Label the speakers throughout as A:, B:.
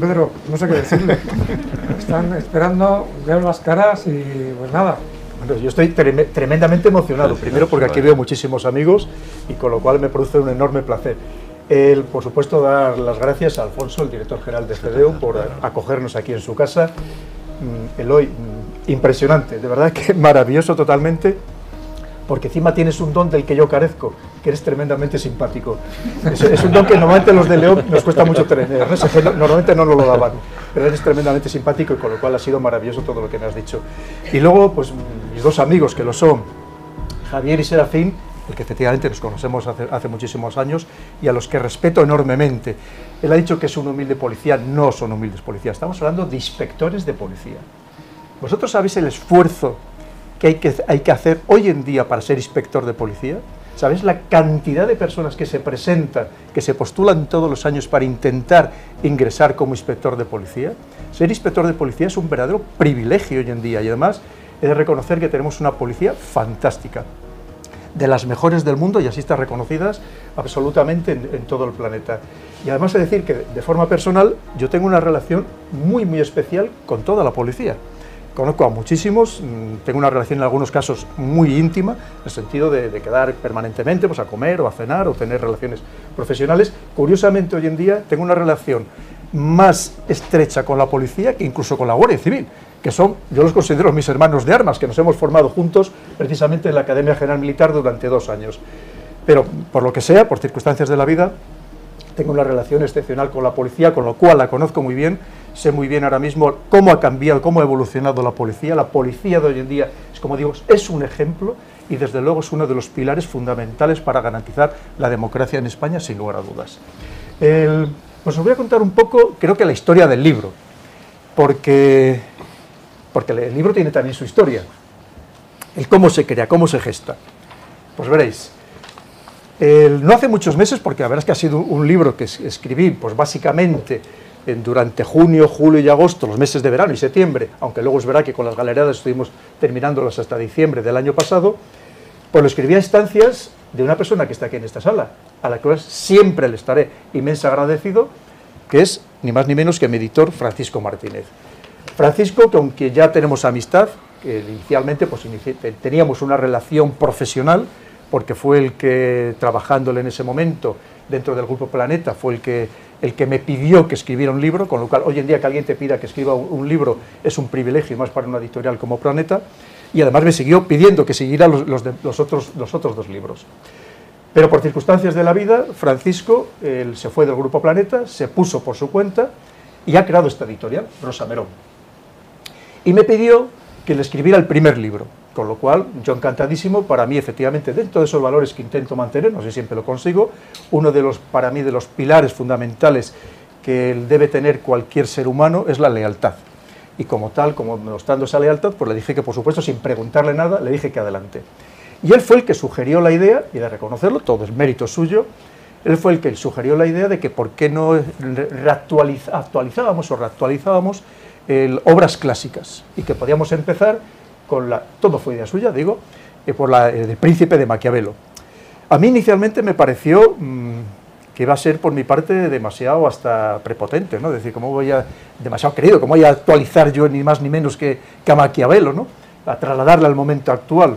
A: Pedro, no sé qué decirle. Están esperando ver las caras y pues nada.
B: Bueno, yo estoy tremendamente emocionado, primero porque aquí veo muchísimos amigos y con lo cual me produce un enorme placer. El, por supuesto, dar las gracias a Alfonso, el director general de CDEU, por acogernos aquí en su casa. Mm, Eloy, mm, impresionante, de verdad que maravilloso totalmente porque encima tienes un don del que yo carezco, que eres tremendamente simpático. Es, un don que normalmente los de León nos cuesta mucho tener, normalmente no nos lo daban, pero eres tremendamente simpático y con lo cual ha sido maravilloso todo lo que me has dicho. Y luego, pues mis dos amigos que lo son, Javier y Serafín, que efectivamente nos conocemos hace, hace, muchísimos años y a los que respeto enormemente. Él ha dicho que es un humilde policía, no son humildes policías, estamos hablando de inspectores de policía. Vosotros sabéis el esfuerzo que hay, que hay que hacer hoy en día para ser inspector de policía? ¿Sabes la cantidad de personas que se presentan, que se postulan todos los años para intentar ingresar como inspector de policía? Ser inspector de policía es un verdadero privilegio hoy en día y además he de reconocer que tenemos una policía fantástica, de las mejores del mundo y así está reconocidas absolutamente en, en todo el planeta. Y además he de decir que de forma personal yo tengo una relación muy muy especial con toda la policía. Conozco a muchísimos, mm, tengo una relación en algunos casos muy íntima, en el sentido de, quedar permanentemente pues, a comer o a cenar o tener relaciones profesionales. Curiosamente, hoy en día tengo una relación más estrecha con la policía que incluso con la Guardia Civil, que son, yo los considero mis hermanos de armas, que nos hemos formado juntos precisamente en la Academia General Militar durante dos años. Pero por lo que sea, por circunstancias de la vida, tengo una relación excepcional con la policía, con lo cual la conozco muy bien, sé muy bien ahora mismo cómo ha cambiado, cómo ha evolucionado la policía. La policía de hoy en día, es como digo, es un ejemplo y desde luego es uno de los pilares fundamentales para garantizar la democracia en España, sin lugar a dudas. pues os voy a contar un poco, creo que la historia del libro, porque, porque el libro tiene también su historia, el cómo se crea, cómo se gesta. Pues veréis, no hace muchos meses, porque la verdad es que ha sido un libro que escribí, pues básicamente durante junio, julio y agosto, los meses de verano y septiembre, aunque luego es verdad que con las galerías estuvimos terminándolas hasta diciembre del año pasado, pues lo escribí a instancias de una persona que está aquí en esta sala, a la cual siempre le estaré inmensa agradecido, que es ni más ni menos que mi editor Francisco Martínez. Francisco, con quien ya tenemos amistad, que inicialmente pues, teníamos una relación profesional, porque fue el que, trabajándole en ese momento dentro del Grupo Planeta, fue el que, el que me pidió que escribiera un libro, con lo cual hoy en día que alguien te pida que escriba un, libro es un privilegio, más para una editorial como Planeta, y además me siguió pidiendo que siguiera los, los, otros, los otros dos libros. Pero por circunstancias de la vida, Francisco él se fue del Grupo Planeta, se puso por su cuenta y ha creado esta editorial, Rosa Merón. Y me pidió que le escribiera el primer libro. Con lo cual, yo encantadísimo, para mí efectivamente, dentro de esos valores que intento mantener, no sé si siempre lo consigo, uno de los, para mí, de los pilares fundamentales que debe tener cualquier ser humano es la lealtad. Y como tal, como mostrando esa lealtad, pues le dije que por supuesto, sin preguntarle nada, le dije que adelante. Y él fue el que sugirió la idea, y de reconocerlo, todo es mérito suyo, él fue el que sugirió la idea de que por qué no actualizábamos o reactualizábamos obras clásicas y que podíamos empezar la, todo fue idea suya, digo, eh, por la, el príncipe de Maquiavelo. A mí inicialmente me pareció mm, que iba a ser por mi parte demasiado hasta prepotente, ¿no? Es decir, ¿cómo voy a, demasiado querido, cómo voy a actualizar yo ni más ni menos que, que a Maquiavelo, ¿no? A trasladarle al momento actual.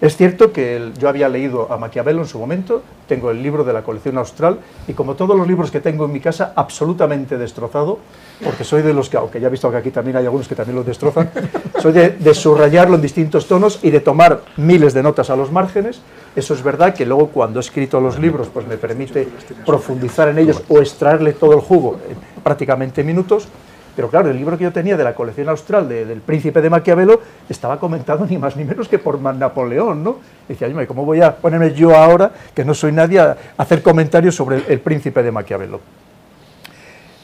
B: Es cierto que yo había leído a Maquiavelo en su momento, tengo el libro de la colección austral y como todos los libros que tengo en mi casa, absolutamente destrozado, porque soy de los que, aunque ya he visto que aquí también hay algunos que también los destrozan, soy de, subrayarlo en distintos tonos y de tomar miles de notas a los márgenes. Eso es verdad que luego cuando he escrito los libros, pues me permite profundizar en ellos o extraerle todo el jugo en prácticamente minutos pero claro, el libro que yo tenía de la colección austral del príncipe de Maquiavelo estaba comentado ni más ni menos que por Napoleón, ¿no? Decía, ¿cómo voy a ponerme yo ahora, que no soy nadie, a hacer comentarios sobre el, príncipe de Maquiavelo?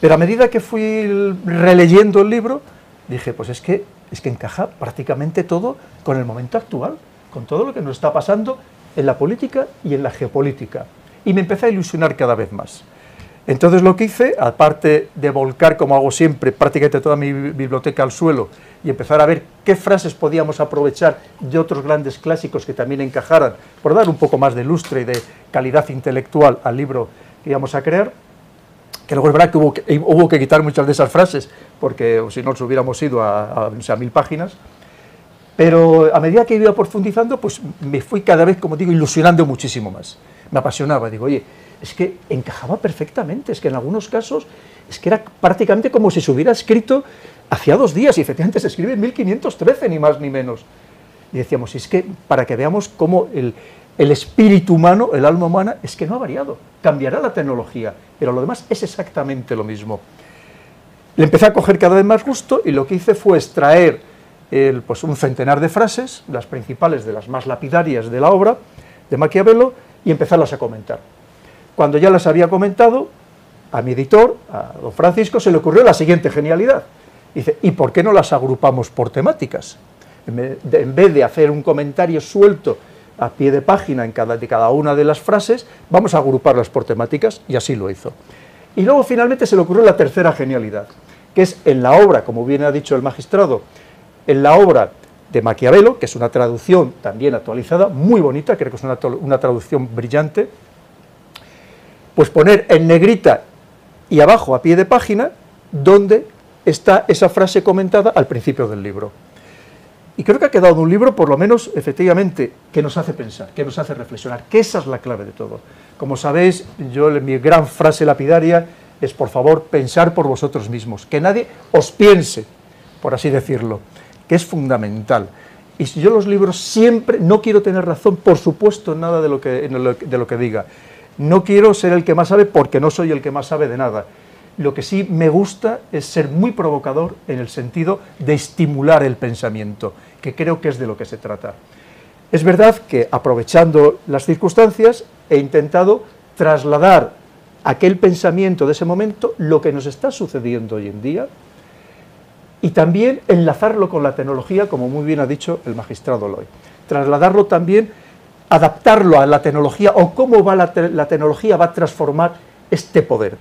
B: Pero a medida que fui releyendo el libro, dije, pues es que, es que encaja prácticamente todo con el momento actual, con todo lo que nos está pasando en la política y en la geopolítica. Y me empecé a ilusionar cada vez más. Entonces lo que hice, aparte de volcar, como hago siempre, prácticamente toda mi biblioteca al suelo y empezar a ver qué frases podíamos aprovechar de otros grandes clásicos que también encajaran, por dar un poco más de lustre y de calidad intelectual al libro que íbamos a crear, que luego es verdad que hubo, que quitar muchas de esas frases, porque si no nos hubiéramos ido a, a, mil páginas. Pero a medida que iba profundizando, pues me fui cada vez, como digo, ilusionando muchísimo más. Me apasionaba. Digo, oye, es que encajaba perfectamente, es que en algunos casos es que era prácticamente como si se hubiera escrito hacía dos días, y efectivamente se escribe en 1513, ni más ni menos. Y decíamos, es que para que veamos cómo el, el espíritu humano, el alma humana, es que no ha variado. Cambiará la tecnología, pero lo demás es exactamente lo mismo. Le empecé a coger cada vez más gusto y lo que hice fue extraer pues, un centenar de frases, las principales de las más lapidarias de la obra de Maquiavelo, y empezarlas a comentar. Cuando ya las había comentado, a mi editor, a don Francisco, se le ocurrió la siguiente genialidad. Dice, ¿y por qué no las agrupamos por temáticas? En vez de hacer un comentario suelto a pie de página en cada, de cada una de las frases, vamos a agruparlas por temáticas, y así lo hizo. Y luego finalmente se le ocurrió la tercera genialidad, que es en la obra, como bien ha dicho el magistrado, en la obra de Maquiavelo, que es una traducción también actualizada, muy bonita, creo que es una, una traducción brillante, pues poner en negrita y abajo a pie de página donde está esa frase comentada al principio del libro. Y creo que ha quedado un libro, por lo menos, efectivamente, que nos hace pensar, que nos hace reflexionar, que esa es la clave de todo. Como sabéis, yo mi gran frase lapidaria es, por favor, pensar por vosotros mismos, que nadie os piense, por así decirlo, que es fundamental. Y si yo los libros siempre, no quiero tener razón, por supuesto, nada de lo que, de lo que diga. No quiero ser el que más sabe porque no soy el que más sabe de nada. Lo que sí me gusta es ser muy provocador en el sentido de estimular el pensamiento, que creo que es de lo que se trata. Es verdad que, aprovechando las circunstancias, he intentado trasladar aquel pensamiento de ese momento, lo que nos está sucediendo hoy en día, y también enlazarlo con la tecnología, como muy bien ha dicho el magistrado Loy. Trasladarlo también, adaptarlo a la tecnología o cómo va la, la tecnología va a transformar este poder.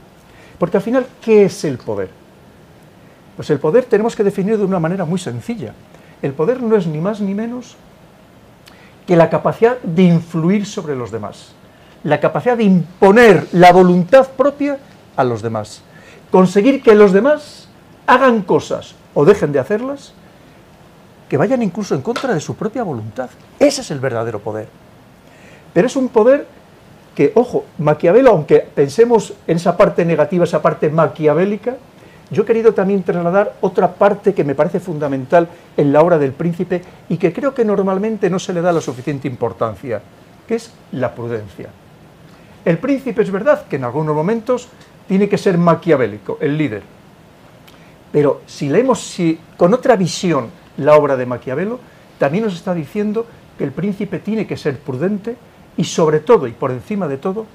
B: Porque al final, ¿qué es el poder? Pues el poder tenemos que definir de una manera muy sencilla. El poder no es ni más ni menos que la capacidad de influir sobre los demás, la capacidad de imponer la voluntad propia a los demás, conseguir que los demás hagan cosas o dejen de hacerlas que vayan incluso en contra de su propia voluntad. Ese es el verdadero poder. Pero es un poder que, ojo, Maquiavelo, aunque pensemos en esa parte negativa, esa parte maquiavélica, yo he querido también trasladar otra parte que me parece fundamental en la obra del príncipe y que creo que normalmente no se le da la suficiente importancia, que es la prudencia. El príncipe es verdad que en algunos momentos tiene que ser maquiavélico, el líder, pero si leemos si, con otra visión la obra de Maquiavelo, también nos está diciendo que el príncipe tiene que ser prudente y sobre todo y por encima de todo,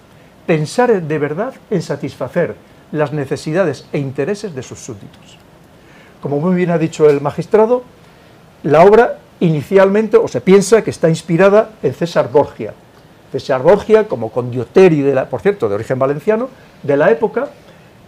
B: pensar de verdad en satisfacer las necesidades e intereses de sus súbditos. Como muy bien ha dicho el magistrado, la obra inicialmente, o se piensa que está inspirada en César Borgia. César Borgia, como condioteri, de la, por cierto, de origen valenciano, de la época,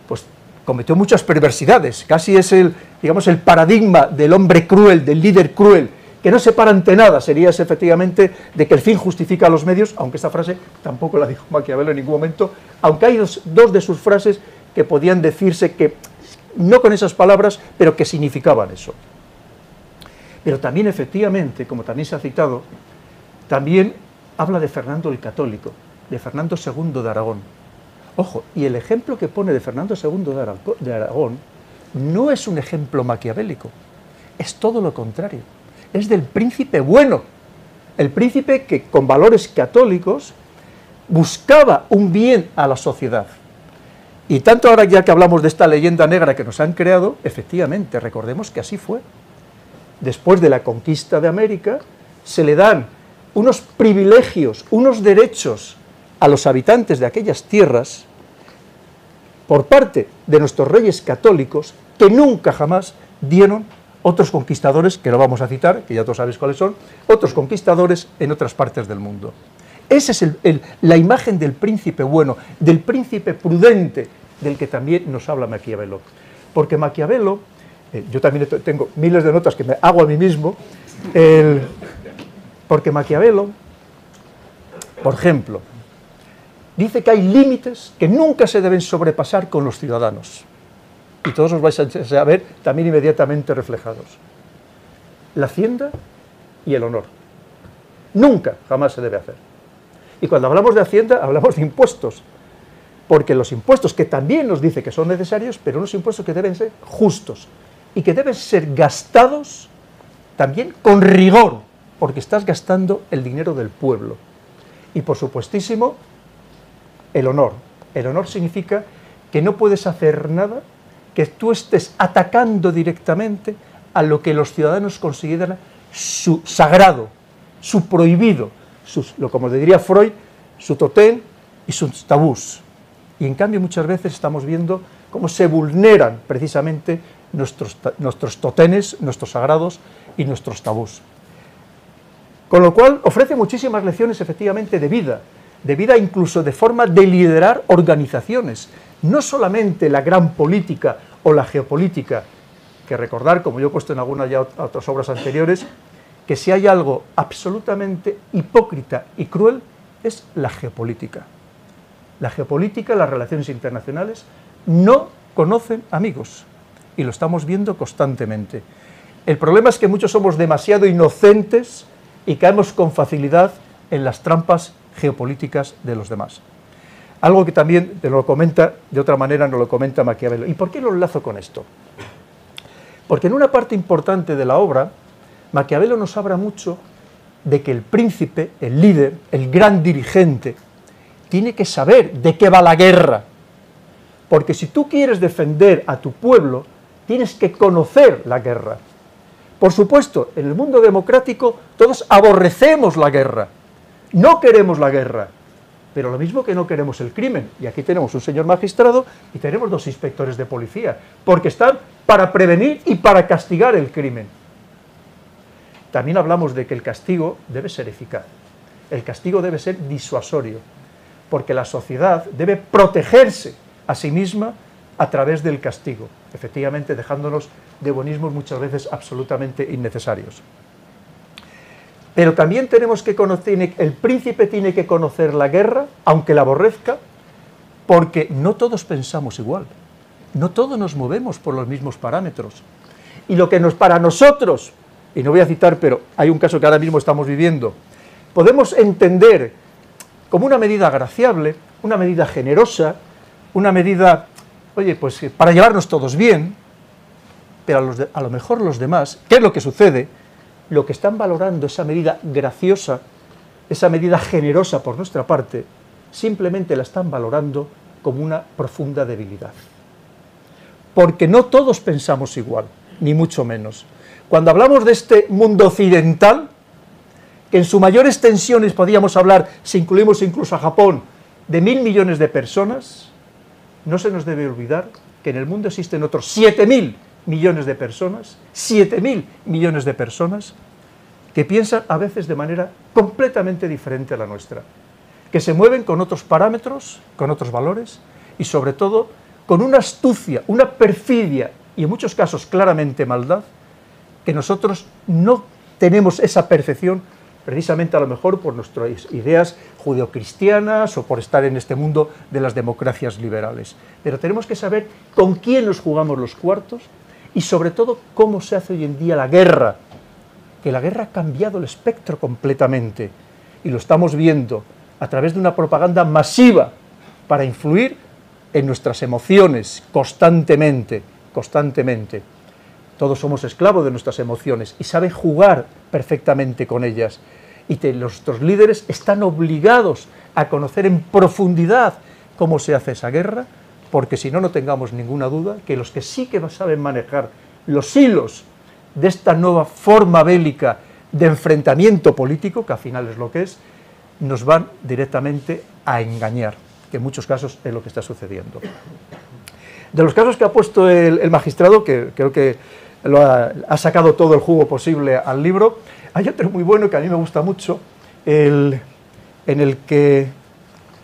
B: pues cometió muchas perversidades, casi es el, digamos, el paradigma del hombre cruel, del líder cruel, que no se para ante nada, sería efectivamente de que el fin justifica los medios, aunque esta frase tampoco la dijo Maquiavelo en ningún momento, aunque hay dos, de sus frases que podían decirse que, no con esas palabras, pero que significaban eso. Pero también efectivamente, como también se ha citado, también habla de Fernando el Católico, de Fernando II de Aragón. Ojo, y el ejemplo que pone de Fernando II de Aragón no es un ejemplo maquiavélico, es todo lo contrario es del príncipe bueno, el príncipe que con valores católicos buscaba un bien a la sociedad. Y tanto ahora ya que hablamos de esta leyenda negra que nos han creado, efectivamente, recordemos que así fue. Después de la conquista de América, se le dan unos privilegios, unos derechos a los habitantes de aquellas tierras por parte de nuestros reyes católicos que nunca jamás dieron otros conquistadores, que no vamos a citar, que ya todos sabéis cuáles son, otros conquistadores en otras partes del mundo. Esa es la imagen del príncipe bueno, del príncipe prudente, del que también nos habla Maquiavelo. Porque Maquiavelo, eh, yo también tengo miles de notas que me hago a mí mismo, porque Maquiavelo, por ejemplo, dice que hay límites que nunca se deben sobrepasar con los ciudadanos. Y todos os vais a ver también inmediatamente reflejados. La hacienda y el honor. Nunca, jamás se debe hacer. Y cuando hablamos de hacienda, hablamos de impuestos. Porque los impuestos, que también nos dice que son necesarios, pero unos impuestos que deben ser justos y que deben ser gastados también con rigor, porque estás gastando el dinero del pueblo. Y por supuestísimo, el honor. El honor significa que no puedes hacer nada que tú estés atacando directamente a lo que los ciudadanos consideran su sagrado, su prohibido, lo, como diría Freud, su totem y sus tabús. Y en cambio muchas veces estamos viendo cómo se vulneran precisamente nuestros, nuestros totenes, nuestros sagrados y nuestros tabús. Con lo cual ofrece muchísimas lecciones efectivamente de vida, de vida incluso de forma de liderar organizaciones, no solamente la gran política o la geopolítica, que recordar, como yo he puesto en algunas ya otras obras anteriores, que si hay algo absolutamente hipócrita y cruel es la geopolítica. La geopolítica, las relaciones internacionales, no conocen amigos y lo estamos viendo constantemente. El problema es que muchos somos demasiado inocentes y caemos con facilidad en las trampas geopolíticas de los demás. Algo que también te lo comenta, de otra manera nos lo comenta Maquiavelo. ¿Y por qué lo enlazo con esto? Porque en una parte importante de la obra, Maquiavelo nos habla mucho de que el príncipe, el líder, el gran dirigente, tiene que saber de qué va la guerra. Porque si tú quieres defender a tu pueblo, tienes que conocer la guerra. Por supuesto, en el mundo democrático todos aborrecemos la guerra. No queremos la guerra. Pero lo mismo que no queremos el crimen. Y aquí tenemos un señor magistrado y tenemos dos inspectores de policía. Porque están para prevenir y para castigar el crimen también hablamos de que el castigo debe ser eficaz. El castigo debe ser disuasorio, porque la sociedad debe protegerse a sí misma a través del castigo, efectivamente dejándonos de buenismos muchas veces absolutamente innecesarios. Pero también tenemos que conocer, el príncipe tiene que conocer la guerra, aunque la aborrezca, porque no todos pensamos igual, no todos nos movemos por los mismos parámetros. Y lo que nos, para nosotros y no voy a citar, pero hay un caso que ahora mismo estamos viviendo, podemos entender como una medida agraciable, una medida generosa, una medida, oye, pues para llevarnos todos bien, pero a, a lo mejor los demás, ¿qué es lo que sucede? Lo que están valorando esa medida graciosa, esa medida generosa por nuestra parte, simplemente la están valorando como una profunda debilidad. Porque no todos pensamos igual, ni mucho menos. Cuando hablamos de este mundo occidental, que en su mayor extensión podríamos hablar, si incluimos incluso a Japón, de mil millones de personas, no se nos debe olvidar que en el mundo existen otros siete mil millones de personas, siete mil millones de personas, que piensan a veces de manera completamente diferente a la nuestra, que se mueven con otros parámetros, con otros valores y sobre todo con una astucia, una perfidia y en muchos casos claramente maldad que nosotros no tenemos esa percepción precisamente a lo mejor por nuestras ideas judeocristianas o por estar en este mundo de las democracias liberales. Pero tenemos que saber con quién nos jugamos los cuartos y sobre todo cómo se hace hoy en día la guerra, que la guerra ha cambiado el espectro completamente y lo estamos viendo a través de una propaganda masiva para influir en nuestras emociones constantemente, constantemente. Todos somos esclavos de nuestras emociones y saben jugar perfectamente con ellas. Y nuestros líderes están obligados a conocer en profundidad cómo se hace esa guerra, porque si no, no tengamos ninguna duda que los que sí que saben manejar los hilos de esta nueva forma bélica de enfrentamiento político, que al final es lo que es, nos van directamente a engañar, que en muchos casos es lo que está sucediendo. De los casos que ha puesto el, magistrado, que creo que lo ha, sacado todo el jugo posible al libro. Hay otro muy bueno que a mí me gusta mucho, el, en el que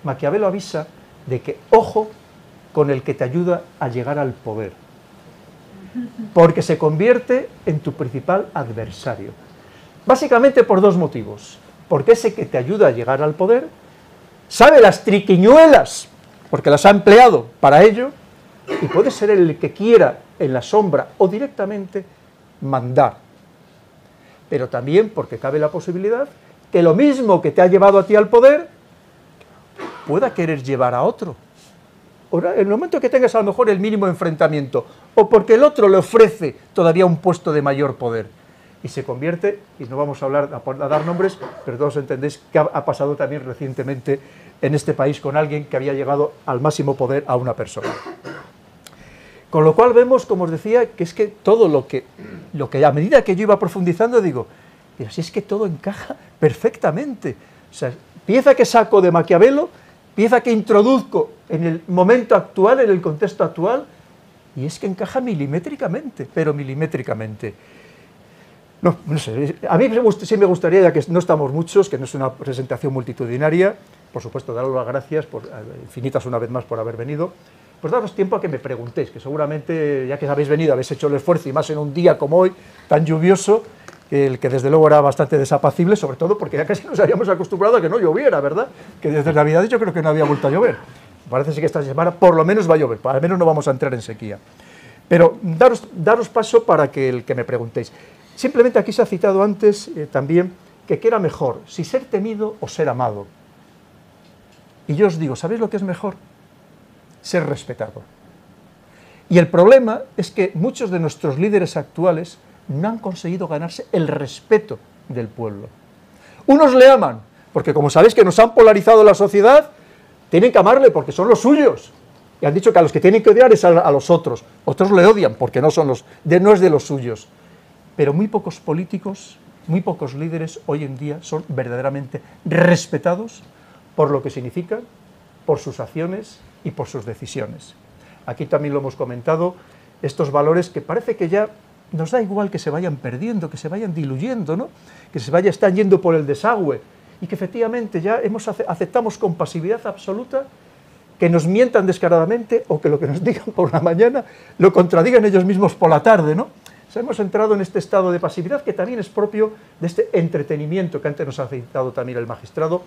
B: Maquiavelo avisa de que ojo con el que te ayuda a llegar al poder, porque se convierte en tu principal adversario. Básicamente por dos motivos. Porque ese que te ayuda a llegar al poder sabe las triquiñuelas, porque las ha empleado para ello, y puede ser el que quiera en la sombra o directamente mandar. Pero también porque cabe la posibilidad que lo mismo que te ha llevado a ti al poder, pueda querer llevar a otro. En el momento que tengas a lo mejor el mínimo enfrentamiento, o porque el otro le ofrece todavía un puesto de mayor poder, y se convierte, y no vamos a hablar a, dar nombres, pero todos entendéis que ha, pasado también recientemente en este país con alguien que había llegado al máximo poder a una persona. Con lo cual vemos, como os decía, que es que todo lo que, lo que a medida que yo iba profundizando, digo, y así es que todo encaja perfectamente. O sea, pieza que saco de Maquiavelo pieza que introduzco en el momento actual, en el contexto actual, y es que encaja milimétricamente, pero milimétricamente. No, sé, a mí sí me gustaría, ya que no estamos muchos, que no es una presentación multitudinaria, por supuesto, daros las gracias, eh, infinitas una vez más por haber venido, pues daros tiempo a que me preguntéis, que seguramente, ya que habéis venido, habéis hecho el esfuerzo, y más en un día como hoy, tan lluvioso, el que desde luego era bastante desapacible, sobre todo porque ya casi nos habíamos acostumbrado a que no lloviera, ¿verdad? Que desde Navidad yo creo que no había vuelto a llover. Parece que esta semana por lo menos va a llover, al menos no vamos a entrar en sequía. Pero daros, daros paso para que el que me preguntéis. Simplemente aquí se ha citado antes eh, también que qué era mejor, si ser temido o ser amado. Y yo os digo, ¿sabéis lo que es mejor? Ser respetado. Y el problema es que muchos de nuestros líderes actuales no han conseguido ganarse el respeto del pueblo. Unos le aman, porque como sabéis que nos han polarizado la sociedad, tienen que amarle porque son los suyos. Y han dicho que a los que tienen que odiar es a, los otros. Otros le odian porque no, son los, de, no es de los suyos. Pero muy pocos políticos, muy pocos líderes hoy en día son verdaderamente respetados por lo que significan, por sus acciones y por sus decisiones. Aquí también lo hemos comentado, estos valores que parece que ya nos da igual que se vayan perdiendo, que se vayan diluyendo, ¿no? que se vaya, están yendo por el desagüe y que efectivamente ya hemos, aceptamos con pasividad absoluta que nos mientan descaradamente o que lo que nos digan por la mañana lo contradigan ellos mismos por la tarde, ¿no? hemos entrado en este estado de pasividad que también es propio de este entretenimiento que antes nos ha citado también el magistrado,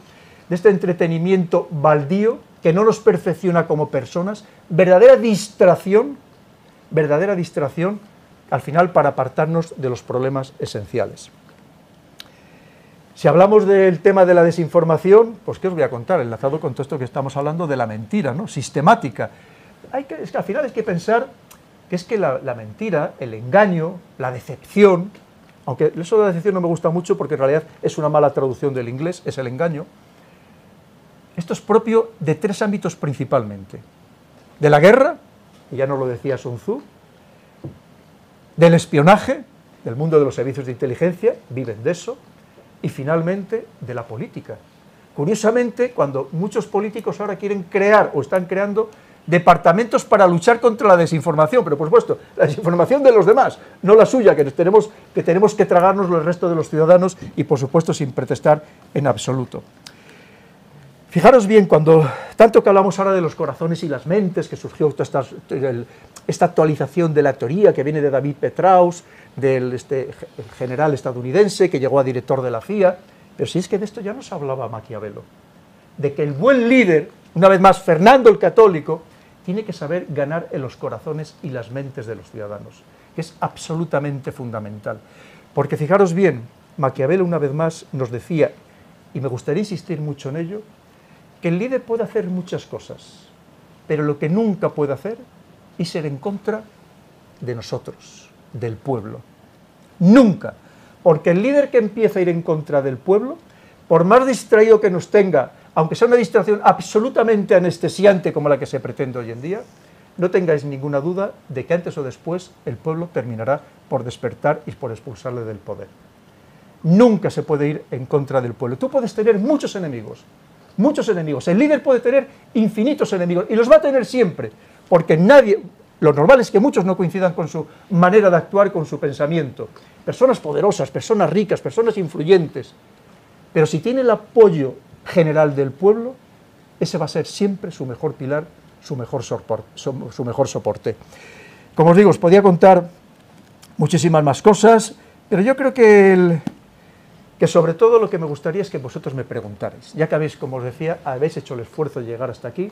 B: de este entretenimiento baldío que no nos perfecciona como personas, verdadera distracción, verdadera distracción al final para apartarnos de los problemas esenciales. Si hablamos del tema de la desinformación, pues ¿qué os voy a contar? Enlazado con todo esto que estamos hablando de la mentira, ¿no? Sistemática. Hay que, es que al final hay que pensar que es que la, la, mentira, el engaño, la decepción, aunque eso de la decepción no me gusta mucho porque en realidad es una mala traducción del inglés, es el engaño, esto es propio de tres ámbitos principalmente. De la guerra, y ya no lo decía Sun Tzu, del espionaje, del mundo de los servicios de inteligencia, viven de eso, y finalmente de la política. Curiosamente, cuando muchos políticos ahora quieren crear o están creando departamentos para luchar contra la desinformación, pero por supuesto, la desinformación de los demás, no la suya, que tenemos que, tenemos que tragarnos el resto de los ciudadanos y por supuesto sin protestar en absoluto. Fijaros bien, cuando tanto que hablamos ahora de los corazones y las mentes, que surgió esta, esta actualización de la teoría que viene de David Petraus, del este, general estadounidense que llegó a director de la CIA, pero si es que de esto ya nos hablaba Maquiavelo, de que el buen líder, una vez más Fernando el Católico, tiene que saber ganar en los corazones y las mentes de los ciudadanos, que es absolutamente fundamental. Porque fijaros bien, Maquiavelo una vez más nos decía, y me gustaría insistir mucho en ello, que el líder puede hacer muchas cosas, pero lo que nunca puede hacer es ser en contra de nosotros, del pueblo. Nunca. Porque el líder que empieza a ir en contra del pueblo, por más distraído que nos tenga, aunque sea una distracción absolutamente anestesiante como la que se pretende hoy en día, no tengáis ninguna duda de que antes o después el pueblo terminará por despertar y por expulsarle del poder. Nunca se puede ir en contra del pueblo. Tú puedes tener muchos enemigos, muchos enemigos. El líder puede tener infinitos enemigos y los va a tener siempre, porque nadie, lo normal es que muchos no coincidan con su manera de actuar, con su pensamiento. Personas poderosas, personas ricas, personas influyentes. Pero si tiene el apoyo general del pueblo, ese va a ser siempre su mejor pilar, su mejor, su mejor soporte. Como os digo, os podía contar muchísimas más cosas, pero yo creo que el, que sobre todo lo que me gustaría es que vosotros me preguntarais, ya que habéis, como os decía, habéis hecho el esfuerzo de llegar hasta aquí,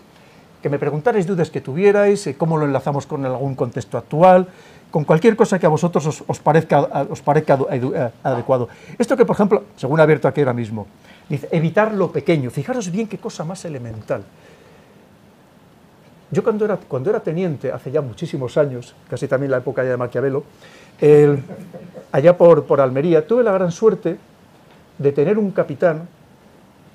B: que me preguntarais dudas que tuvierais, eh, cómo lo enlazamos con algún contexto actual, con cualquier cosa que a vosotros os, parezca, os parezca eh, adecuado. Esto que, por ejemplo, según ha abierto aquí ahora mismo, dice, evitar lo pequeño. Fijaros bien qué cosa más elemental. Yo cuando era, cuando era teniente, hace ya muchísimos años, casi también la época de Maquiavelo, allá por, por Almería, tuve la gran suerte de tener un capitán,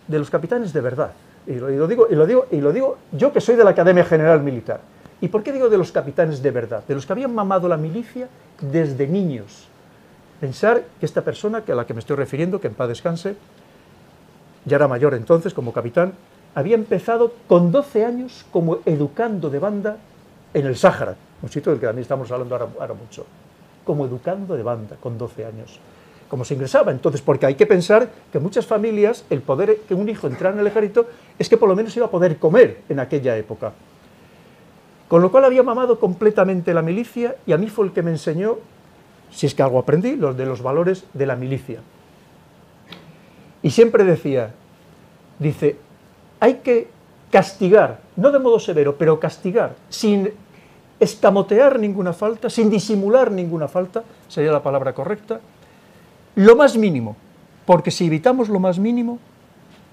B: de los capitanes de verdad. Y lo, digo, y, lo digo, y lo digo yo que soy de la Academia General Militar. ¿Y por qué digo de los capitanes de verdad? De los que habían mamado la milicia desde niños. Pensar que esta persona que a la que me estoy refiriendo, que en paz descanse, ya era mayor entonces como capitán, había empezado con 12 años como educando de banda en el Sáhara, un sitio del que también estamos hablando ahora, ahora mucho, como educando de banda con 12 años como se ingresaba. Entonces, porque hay que pensar que muchas familias, el poder que un hijo entrara en el ejército es que por lo menos iba a poder comer en aquella época. Con lo cual había mamado completamente la milicia y a mí fue el que me enseñó, si es que algo aprendí, los de los valores de la milicia. Y siempre decía, dice, hay que castigar, no de modo severo, pero castigar, sin escamotear ninguna falta, sin disimular ninguna falta, sería la palabra correcta, lo más mínimo, porque si evitamos lo más mínimo,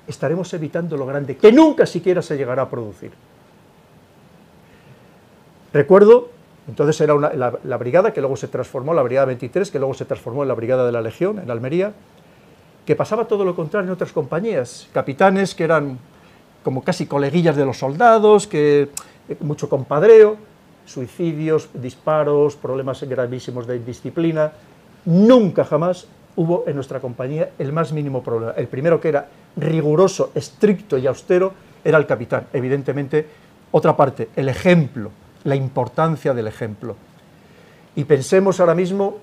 B: estaremos evitando lo grande, que nunca siquiera se llegará a producir. Recuerdo, entonces era la, brigada que luego se transformó, la brigada 23, que luego se transformó en la brigada de la Legión, en Almería, que pasaba todo lo contrario en otras compañías, capitanes que eran como casi coleguillas de los soldados, que eh, mucho compadreo, suicidios, disparos, problemas gravísimos de indisciplina. Nunca jamás hubo en nuestra compañía el más mínimo problema. El primero que era riguroso, estricto y austero era el capitán. Evidentemente, otra parte, el ejemplo, la importancia del ejemplo. Y pensemos ahora mismo,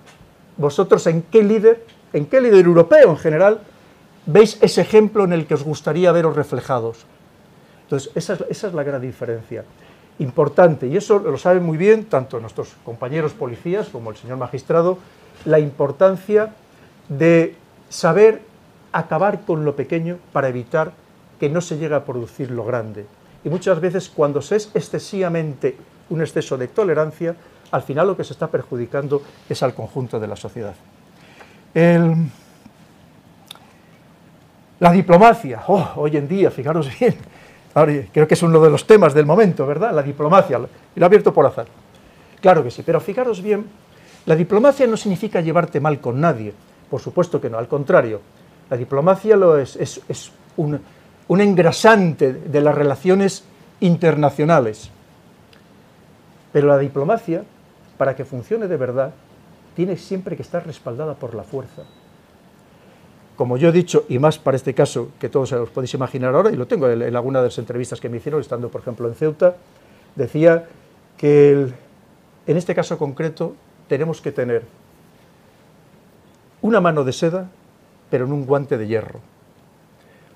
B: vosotros en qué líder, en qué líder europeo en general, veis ese ejemplo en el que os gustaría veros reflejados. Entonces, esa es, esa es la gran diferencia. Importante, y eso lo saben muy bien tanto nuestros compañeros policías como el señor magistrado, la importancia de saber acabar con lo pequeño para evitar que no se llegue a producir lo grande. Y muchas veces cuando se es excesivamente un exceso de tolerancia, al final lo que se está perjudicando es al conjunto de la sociedad. La diplomacia, oh, hoy en día, fijaros bien, creo que es uno de los temas del momento, ¿verdad? La diplomacia, y lo abierto por azar. Claro que sí, pero fijaros bien, la diplomacia no significa llevarte mal con nadie, por supuesto que no, al contrario. La diplomacia lo es, un engrasante de las relaciones internacionales. Pero la diplomacia, para que funcione de verdad, tiene siempre que estar respaldada por la fuerza. Como yo he dicho, y más para este caso, que todos os podéis imaginar ahora, y lo tengo en, alguna de las entrevistas que me hicieron, estando por ejemplo en Ceuta, decía que en este caso concreto tenemos que tener una mano de seda, pero en un guante de hierro.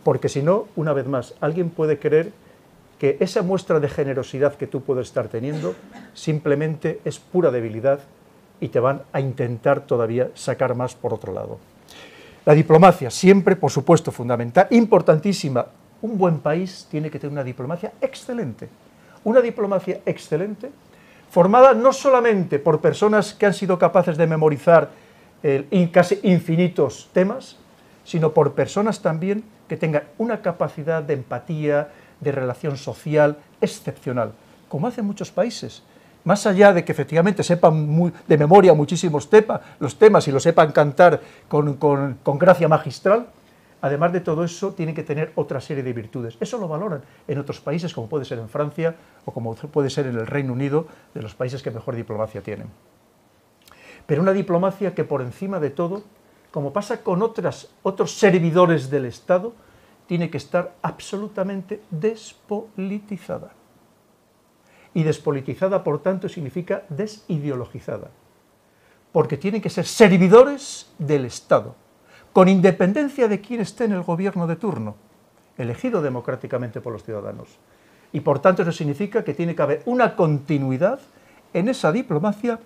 B: Porque si no, una vez más, alguien puede creer que esa muestra de generosidad que tú puedes estar teniendo simplemente es pura debilidad y te van a intentar todavía sacar más por otro lado. La diplomacia, siempre, por supuesto, fundamental, importantísima. Un buen país tiene que tener una diplomacia excelente. Una diplomacia excelente, formada no solamente por personas que han sido capaces de memorizar casi infinitos temas, sino por personas también que tengan una capacidad de empatía, de relación social excepcional, como hacen muchos países. Más allá de que efectivamente sepan de memoria muchísimos los temas y lo sepan cantar con, con gracia magistral, además de todo eso, tienen que tener otra serie de virtudes. Eso lo valoran en otros países, como puede ser en Francia o como puede ser en el Reino Unido, de los países que mejor diplomacia tienen pero una diplomacia que por encima de todo, como pasa con otras, otros servidores del Estado, tiene que estar absolutamente despolitizada. Y despolitizada, por tanto, significa desideologizada, porque tienen que ser servidores del Estado, con independencia de quién esté en el gobierno de turno, elegido democráticamente por los ciudadanos. Y por tanto eso significa que tiene que haber una continuidad en esa diplomacia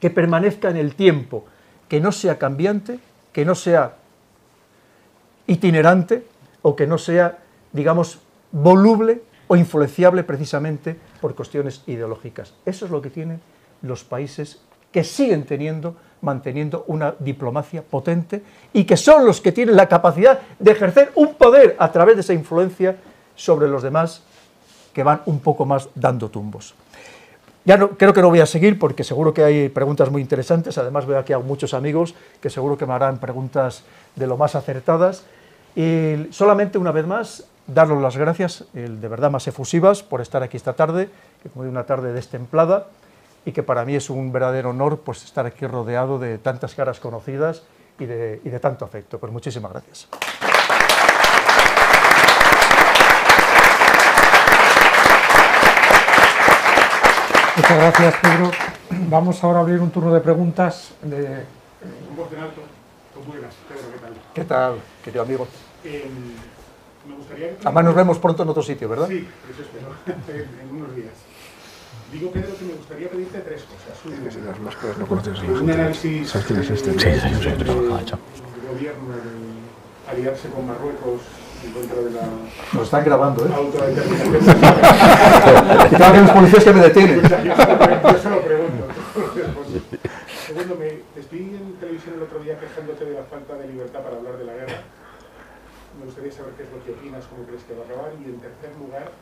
B: que permanezca en el tiempo, que no sea cambiante, que no sea itinerante o que no sea, digamos, voluble o influenciable precisamente por cuestiones ideológicas. Eso es lo que tienen los países que siguen teniendo, manteniendo una diplomacia potente y que son los que tienen la capacidad de ejercer un poder a través de esa influencia sobre los demás que van un poco más dando tumbos. Ya no, creo que no voy a seguir porque seguro que hay preguntas muy interesantes. Además veo aquí a muchos amigos que seguro que me harán preguntas de lo más acertadas. Y solamente una vez más, daros las gracias, de verdad más efusivas, por estar aquí esta tarde, que como una tarde destemplada, y que para mí es un verdadero honor pues, estar aquí rodeado de tantas caras conocidas y de, y de tanto afecto. Pues muchísimas gracias.
A: Muchas gracias, Pedro. Vamos ahora a abrir un turno de preguntas. De...
C: Un voz en alto. Muy buenas, Pedro, ¿qué tal?
B: ¿Qué tal, querido amigo?
C: Eh, me gustaría...
B: Además nos vemos pronto en otro sitio, ¿verdad?
C: Sí, eso espero, en, unos días. Digo, Pedro, que me gustaría pedirte tres cosas. Un,
D: las máscaras no conoces
C: un análisis
D: ¿Sabes quién es este? Sí, sí, sí, sí, sí.
C: gobierno de aliarse con Marruecos en contra de la
B: Nos están grabando, ¿eh?
C: autodeterminación.
B: Tengo que los policías que me detienen.
C: Escucha, yo, yo se lo pregunto. Segundo, me te vi en televisión el otro día quejándote de la falta de libertad para hablar de la guerra. Me gustaría saber qué es lo que opinas, cómo crees que va a acabar. Y en tercer lugar,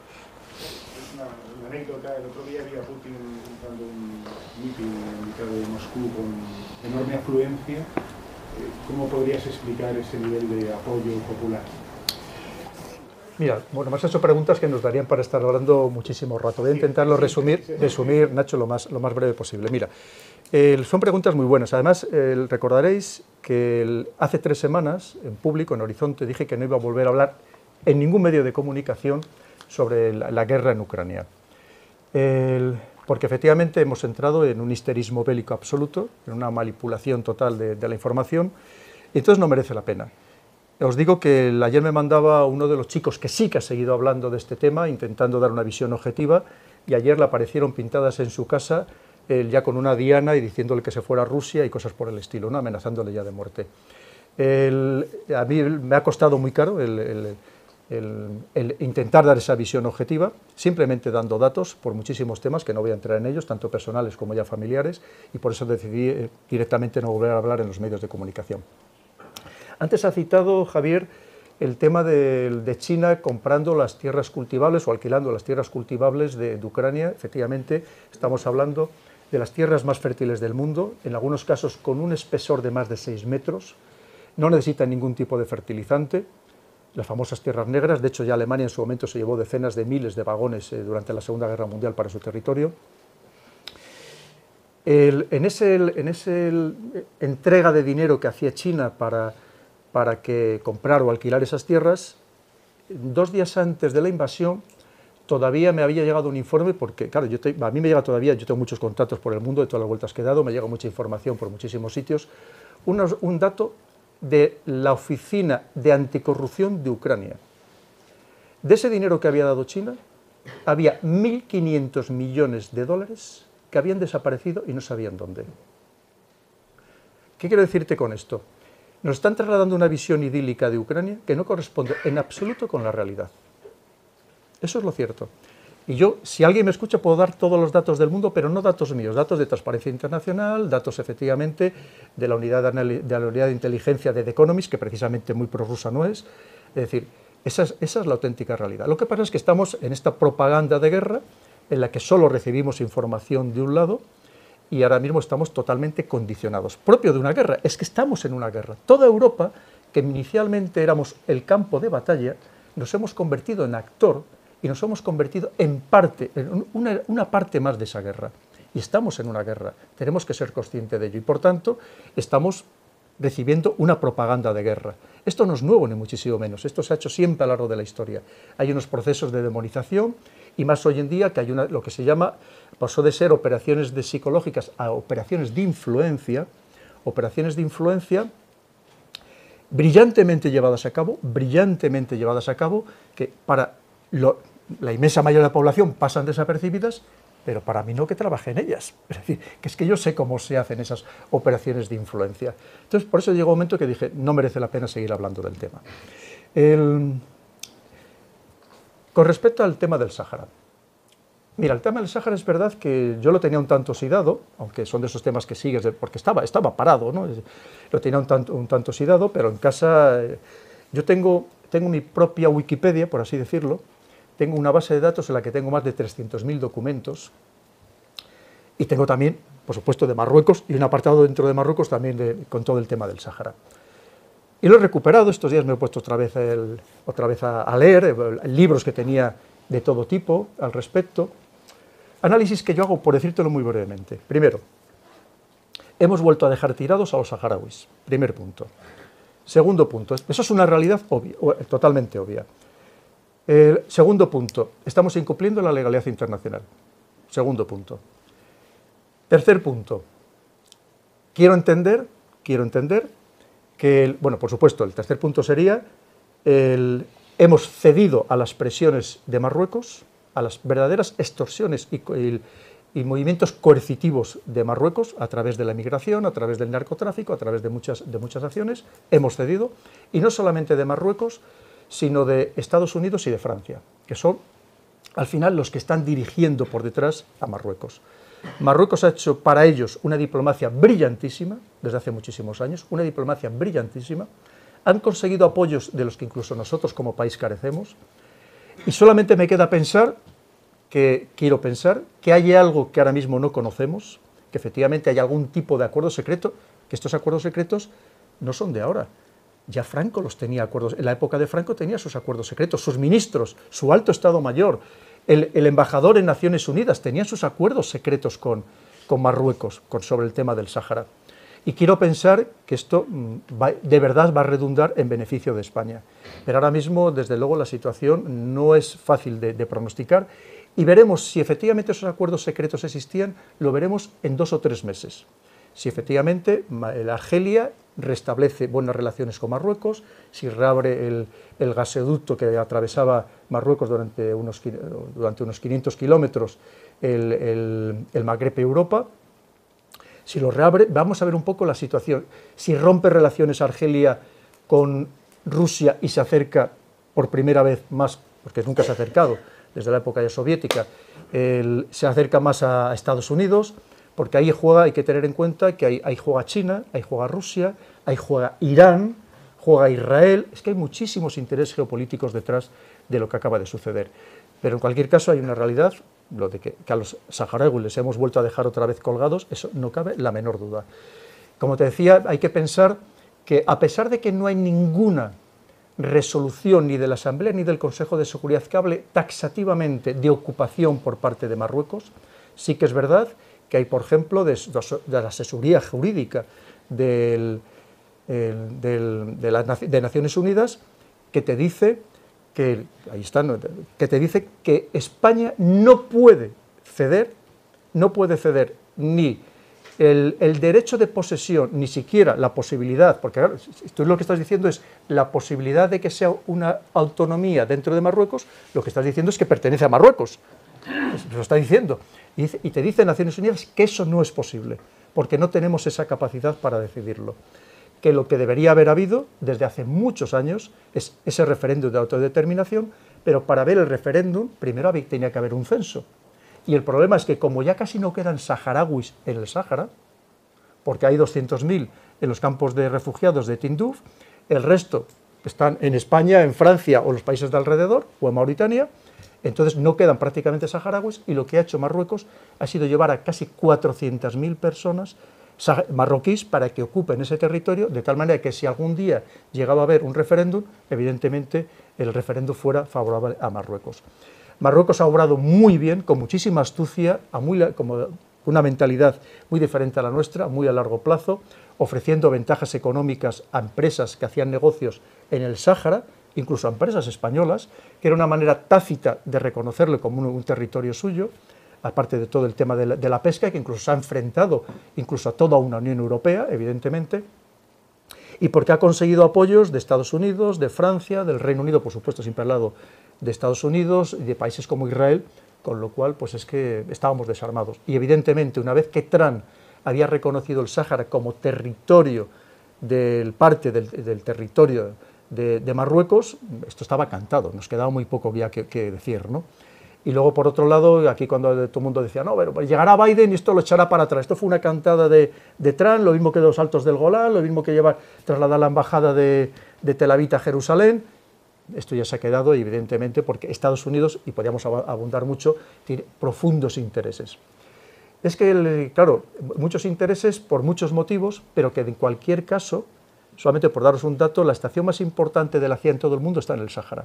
C: es una, una anécdota, el otro día vi a Putin dando un meeting en mitad de Moscú con enorme afluencia. Eh, ¿Cómo podrías explicar ese nivel de apoyo popular?
B: Mira, bueno, me has hecho preguntas que nos darían para estar hablando muchísimo rato. Voy a intentarlo resumir, resumir Nacho, lo más, lo más breve posible. Mira, son preguntas muy buenas. Además, recordaréis que el- hace tres semanas, en público, en Horizonte, dije que no iba a volver a hablar en ningún medio de comunicación sobre la, la guerra en Ucrania. El- porque efectivamente hemos entrado en un histerismo bélico absoluto, en una manipulación total de, de la información, y entonces no merece la pena. Os digo que ayer me mandaba uno de los chicos que sí que ha seguido hablando de este tema, intentando dar una visión objetiva, y ayer le aparecieron pintadas en su casa ya con una diana y diciéndole que se fuera a Rusia y cosas por el estilo, amenazándole ya de muerte. El- a mí me ha costado muy caro el intentar dar esa visión objetiva, simplemente dando datos por muchísimos temas que no voy a entrar en ellos, tanto personales como ya familiares, y por eso decidí eh, directamente no volver a hablar en los medios de comunicación. Antes ha citado Javier el tema de, China comprando las tierras cultivables o alquilando las tierras cultivables de, Ucrania. Efectivamente, estamos hablando de las tierras más fértiles del mundo, en algunos casos con un espesor de más de 6 metros, no necesitan ningún tipo de fertilizante, las famosas tierras negras, de hecho ya Alemania en su momento se llevó decenas de miles de vagones eh, durante la Segunda Guerra Mundial para su territorio. En esa el- entrega de dinero que hacía China para, para que comprar o alquilar esas tierras, dos días antes de la invasión todavía me había llegado un informe, porque claro, a mí me llega todavía, yo tengo muchos contactos por el mundo, de todas las vueltas que he dado, me llega mucha información por muchísimos sitios, un dato de la Oficina de Anticorrupción de Ucrania. De ese dinero que había dado China, había 1.500 millones de dólares que habían desaparecido y no sabían dónde. ¿Qué quiero decirte con esto? Nos están trasladando una visión idílica de Ucrania que no corresponde en absoluto con la realidad. Eso es lo cierto. Y yo, si alguien me escucha, puedo dar todos los datos del mundo, pero no datos míos, datos de Transparencia Internacional, datos efectivamente de la unidad de, inteligencia de The Economist, que precisamente muy prorrusa no es. Es decir, esa es, esa es la auténtica realidad. Lo que pasa es que estamos en esta propaganda de guerra en la que solo recibimos información de un lado y ahora mismo estamos totalmente condicionados. Propio de una guerra, es que estamos en una guerra. Toda Europa, que inicialmente éramos el campo de batalla, nos hemos convertido en actor y nos hemos convertido en parte, en una, una parte más de esa guerra. Y estamos en una guerra, tenemos que ser conscientes de ello y por tanto estamos recibiendo una propaganda de guerra. Esto no es nuevo ni muchísimo menos, esto se ha hecho siempre a lo largo de la historia. Hay unos procesos de demonización y más hoy en día que hay una, lo que se llama, pasó de ser operaciones de psicológicas a operaciones de influencia, operaciones de influencia brillantemente llevadas a cabo, brillantemente llevadas a cabo, que para la inmensa mayoría de la población pasan desapercibidas, pero para mí no que trabaje en ellas. Es decir, que es que yo sé cómo se hacen esas operaciones de influencia. Entonces, por eso llegó un momento que dije, no merece la pena seguir hablando del tema. Con respecto al tema del Sáhara. Mira, el tema del Sáhara es verdad que yo lo tenía un tanto oxidado, aunque son de esos temas que sigues, porque estaba, estaba parado, ¿no? lo tenía un tanto, un tanto pero en casa eh, yo tengo, tengo mi propia Wikipedia, por así decirlo, tengo una base de datos en la que tengo más de 300.000 documentos y tengo también, por supuesto, de Marruecos y un apartado dentro de Marruecos también con todo el tema del Sáhara. Y lo he recuperado, estos días me he puesto otra vez, otra vez a, leer eh, libros que tenía de todo tipo al respecto. Análisis que yo hago, por decírtelo muy brevemente. Primero, hemos vuelto a dejar tirados a los saharauis, primer punto. Segundo punto, eso es una realidad totalmente obvia. Segundo punto, estamos incumpliendo la legalidad internacional. Segundo punto. Tercer punto, quiero entender, quiero entender que, bueno, por supuesto, el tercer punto sería, el, hemos cedido a las presiones de Marruecos, a las verdaderas extorsiones y, movimientos coercitivos de Marruecos a través de la migración, a través del narcotráfico, a través de muchas, de muchas acciones, hemos cedido, y no solamente de Marruecos, sino de Estados Unidos y de Francia, que son al final los que están dirigiendo por detrás a Marruecos. Marruecos ha hecho para ellos una diplomacia brillantísima, desde hace muchísimos años, una diplomacia brillantísima, han conseguido apoyos de los que incluso nosotros como país carecemos, y solamente me queda pensar, que quiero pensar, que hay algo que ahora mismo no conocemos, que efectivamente hay algún tipo de acuerdo secreto, que estos acuerdos secretos no son de ahora, ya Franco los tenía acuerdos, en la época de Franco tenía sus acuerdos secretos, sus ministros, su alto Estado Mayor, el, embajador en Naciones Unidas tenía sus acuerdos secretos con, con Marruecos sobre el tema del Sáhara. Y quiero pensar que esto mm, de verdad va a redundar en beneficio de España. Pero ahora mismo, desde luego, la situación no es fácil de pronosticar y veremos si efectivamente esos acuerdos secretos existían, lo veremos en dos o tres meses si efectivamente la Argelia restablece buenas relaciones con Marruecos, si reabre el, gasoducto que atravesaba Marruecos durante unos, durante unos 500 kilómetros el, el, Magreb Europa, si lo reabre, vamos a ver un poco la situación. Si rompe relaciones Argelia con Rusia y se acerca por primera vez más, porque nunca se ha acercado desde la época ya soviética, se acerca más a Estados Unidos, porque ahí juega, hay que tener en cuenta que ahí, juega China, ahí juega Rusia, ahí juega Irán, juega Israel, es que hay muchísimos intereses geopolíticos detrás de lo que acaba de suceder. Pero en cualquier caso hay una realidad, lo de que, a los saharauis les hemos vuelto a dejar otra vez colgados, eso no cabe la menor duda. Como te decía, hay que pensar que a pesar de que no hay ninguna resolución ni de la Asamblea ni del Consejo de Seguridad que hable taxativamente de ocupación por parte de Marruecos, sí que es verdad que hay, por ejemplo, de, la asesoría jurídica de, Naciones Unidas que te dice que, ahí que te dice que España no puede ceder, no puede ceder ni el, derecho de posesión, ni siquiera la posibilidad, porque tú lo que estás diciendo es la posibilidad de que sea una autonomía dentro de Marruecos, lo que estás diciendo es que pertenece a Marruecos. Lo está diciendo. Y, te dice Naciones Unidas que eso no es posible, porque no tenemos esa capacidad para decidirlo. Que lo que debería haber habido desde hace muchos años es ese referéndum de autodeterminación, pero para ver el referéndum primero tenía que haber un censo. Y el problema es que como ya casi no quedan saharauis en el Sáhara, porque hay 200.000 en los campos de refugiados de Tinduf, el resto están en España, en Francia o los países de alrededor, o en Mauritania, entonces no quedan prácticamente saharauis y lo que ha hecho Marruecos ha sido llevar a casi 400.000 personas marroquíes para que ocupen ese territorio, de tal manera que si algún día llegaba a haber un referéndum, evidentemente el referéndum fuera favorable a Marruecos. Marruecos ha obrado muy bien, con muchísima astucia, como una mentalidad muy diferente a la nuestra, muy a largo plazo, ofreciendo ventajas económicas a empresas que hacían negocios en el Sáhara, incluso a empresas españolas, que era una manera tácita de reconocerlo como un, territorio suyo, aparte de todo el tema de la, pesca, que incluso se ha enfrentado incluso a toda una Unión Europea, evidentemente, y porque ha conseguido apoyos de Estados Unidos, de Francia, del Reino Unido, por supuesto, siempre al lado de Estados Unidos y de países como Israel, con lo cual pues es que estábamos desarmados. Y evidentemente una vez que Trump había reconocido el Sáhara como territorio del parte del, territorio de, Marruecos, esto estaba cantado, nos quedaba muy poco ya que, decir, ¿no? Y luego, por otro lado, aquí cuando todo el mundo decía, no, pero llegará Biden y esto lo echará para atrás. Esto fue una cantada de, de Trump, lo mismo que los altos del Golán, lo mismo que llevar, trasladar la embajada de, de Tel Aviv a Jerusalén. Esto ya se ha quedado, evidentemente, porque Estados Unidos, y podríamos abundar mucho, tiene profundos intereses. Es que, claro, muchos intereses por muchos motivos, pero que en cualquier caso, solamente por daros un dato, la estación más importante de la CIA en todo el mundo está en el Sáhara.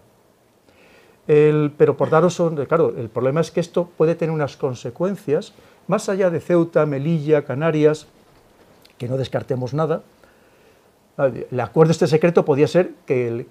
B: Pero por daros un, claro, el problema es que esto puede tener unas consecuencias, más allá de Ceuta, Melilla, Canarias, que no descartemos nada, el acuerdo este secreto podía ser que,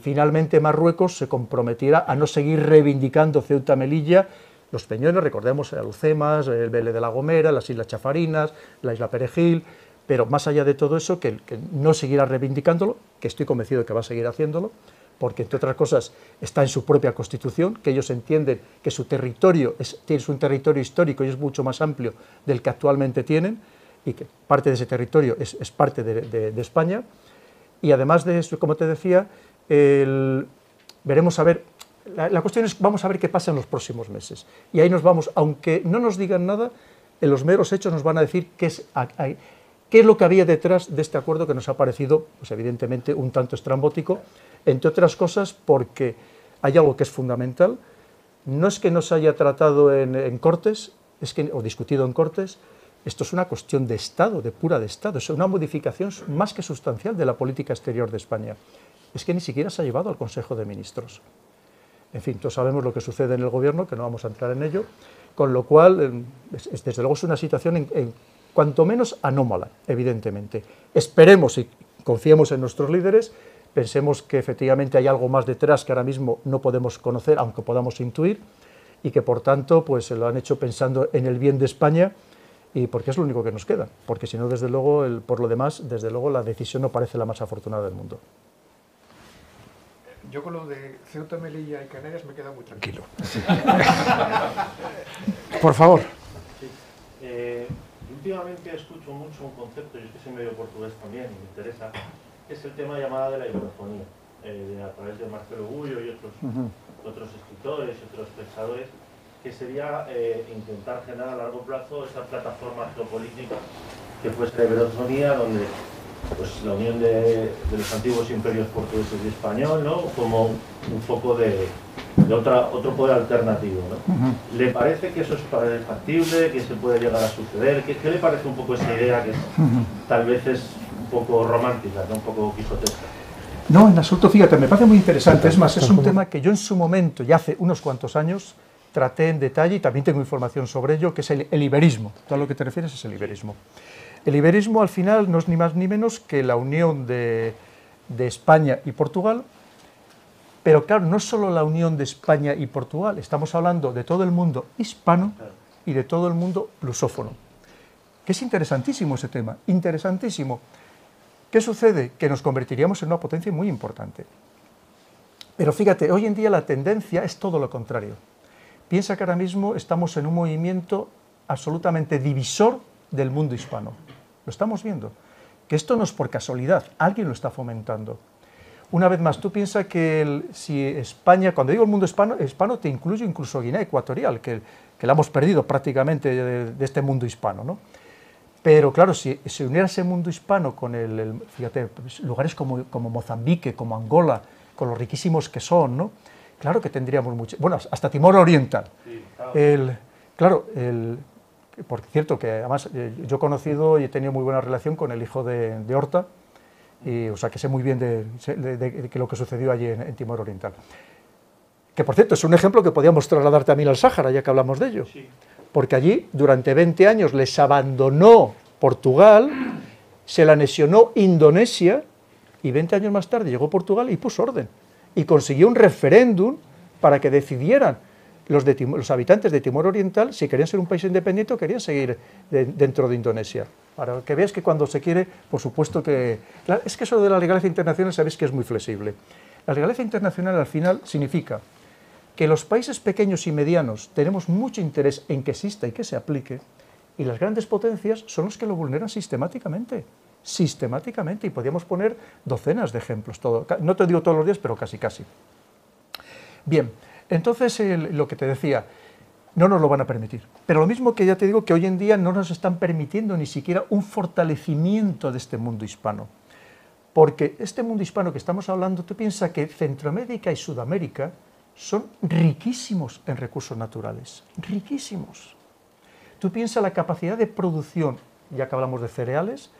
B: finalmente Marruecos se comprometiera a no seguir reivindicando Ceuta, Melilla, los peñones, recordemos Alucemas, el Vélez de la Gomera, las Islas Chafarinas, la Isla Perejil, pero más allá de todo eso, que, no seguirá reivindicándolo, que estoy convencido de que va a seguir haciéndolo, porque entre otras cosas está en su propia constitución, que ellos entienden que su territorio es, un territorio histórico y es mucho más amplio del que actualmente tienen, y que parte de ese territorio es, parte de, España. Y además de eso, como te decía, veremos a ver, la, cuestión es, vamos a ver qué pasa en los próximos meses. Y ahí nos vamos, aunque no nos digan nada, en los meros hechos nos van a decir qué es, qué es lo que había detrás de este acuerdo que nos ha parecido, pues evidentemente, un tanto estrambótico, entre otras cosas porque hay algo que es fundamental, no es que no se haya tratado en, Cortes, es que, o discutido en Cortes, esto es una cuestión de Estado, de pura de Estado, es una modificación más que sustancial de la política exterior de España. Es que ni siquiera se ha llevado al Consejo de Ministros. En fin, todos sabemos lo que sucede en el Gobierno, que no vamos a entrar en ello, con lo cual, desde luego es una situación en, cuanto menos anómala, evidentemente. Esperemos y confiemos en nuestros líderes, pensemos que efectivamente hay algo más detrás que ahora mismo no podemos conocer, aunque podamos intuir, y que por tanto pues, se lo han hecho pensando en el bien de España, y porque es lo único que nos queda, porque si no, desde luego, el, por lo demás, desde luego la decisión no parece la más afortunada del mundo.
A: Yo con lo de Ceuta, Melilla y Canarias me queda muy tranquilo. por favor.
D: Eh, últimamente escucho mucho un concepto, yo es que soy medio portugués también, me interesa, es el tema llamada de la iberofonía, eh, a través de Marcelo Gullo y otros, otros escritores y otros pensadores que sería eh, intentar generar a largo plazo esa plataforma geopolítica que fuese la Iberofonía, donde pues, la unión de, los antiguos imperios portugueses y español, ¿no? como un foco de, otra, otro poder alternativo. ¿no? ¿Le parece que eso es factible, que se puede llegar a suceder? ¿Qué, le parece un poco esa idea que tal vez es poco romántica, ¿no? un poco quijotesca?
B: No, en absoluto, fíjate, me parece muy interesante. Es más, es un tema que yo en su momento, ya hace unos cuantos años, traté en detalle y también tengo información sobre ello, que es el, iberismo. Todo lo que te refieres es el iberismo. El iberismo al final no es ni más ni menos que la unión de, España y Portugal, pero claro, no solo la unión de España y Portugal, estamos hablando de todo el mundo hispano y de todo el mundo lusófono. Que es interesantísimo ese tema, interesantísimo. ¿Qué sucede? Que nos convertiríamos en una potencia muy importante. Pero fíjate, hoy en día la tendencia es todo lo contrario. Piensa que ahora mismo estamos en un movimiento absolutamente divisor del mundo hispano. Lo estamos viendo. Que esto no es por casualidad, alguien lo está fomentando. Una vez más, tú piensas que si España, cuando digo el mundo hispano, hispano te incluye incluso Guinea Ecuatorial, que, que la hemos perdido prácticamente de, este mundo hispano. ¿no? Pero claro, si se uniera ese mundo hispano con el, fíjate, pues, lugares como, como Mozambique, como Angola, con los riquísimos que son, ¿no? Claro que tendríamos mucho. Bueno, hasta Timor Oriental. claro. El, claro, el, por cierto, que además eh, yo he conocido y he tenido muy buena relación con el hijo de, Horta, y, o sea que sé muy bien de, lo que sucedió allí en, Timor Oriental. Que por cierto es un ejemplo que podíamos trasladar también al Sáhara, ya que hablamos de ello. Porque allí durante 20 años les abandonó Portugal, se la anexionó Indonesia y 20 años más tarde llegó Portugal y puso orden y consiguió un referéndum para que decidieran los, los, habitantes de Timor Oriental si querían ser un país independiente o querían seguir dentro de Indonesia. Para que veas que cuando se quiere, por supuesto que... es que eso de la legalidad internacional sabéis que es muy flexible. La legalidad internacional al final significa que los países pequeños y medianos tenemos mucho interés en que exista y que se aplique, y las grandes potencias son los que lo vulneran sistemáticamente, sistemáticamente, y podríamos poner docenas de ejemplos, todo, no te digo todos los días, pero casi casi. Bien, entonces lo que te decía, no nos lo van a permitir. Pero lo mismo que ya te digo que hoy en día no nos están permitiendo ni siquiera un fortalecimiento de este mundo hispano. Porque este mundo hispano que estamos hablando, tú piensas que Centroamérica y Sudamérica son riquísimos en recursos naturales, riquísimos. Tú piensas la capacidad de producción, ya que hablamos de cereales,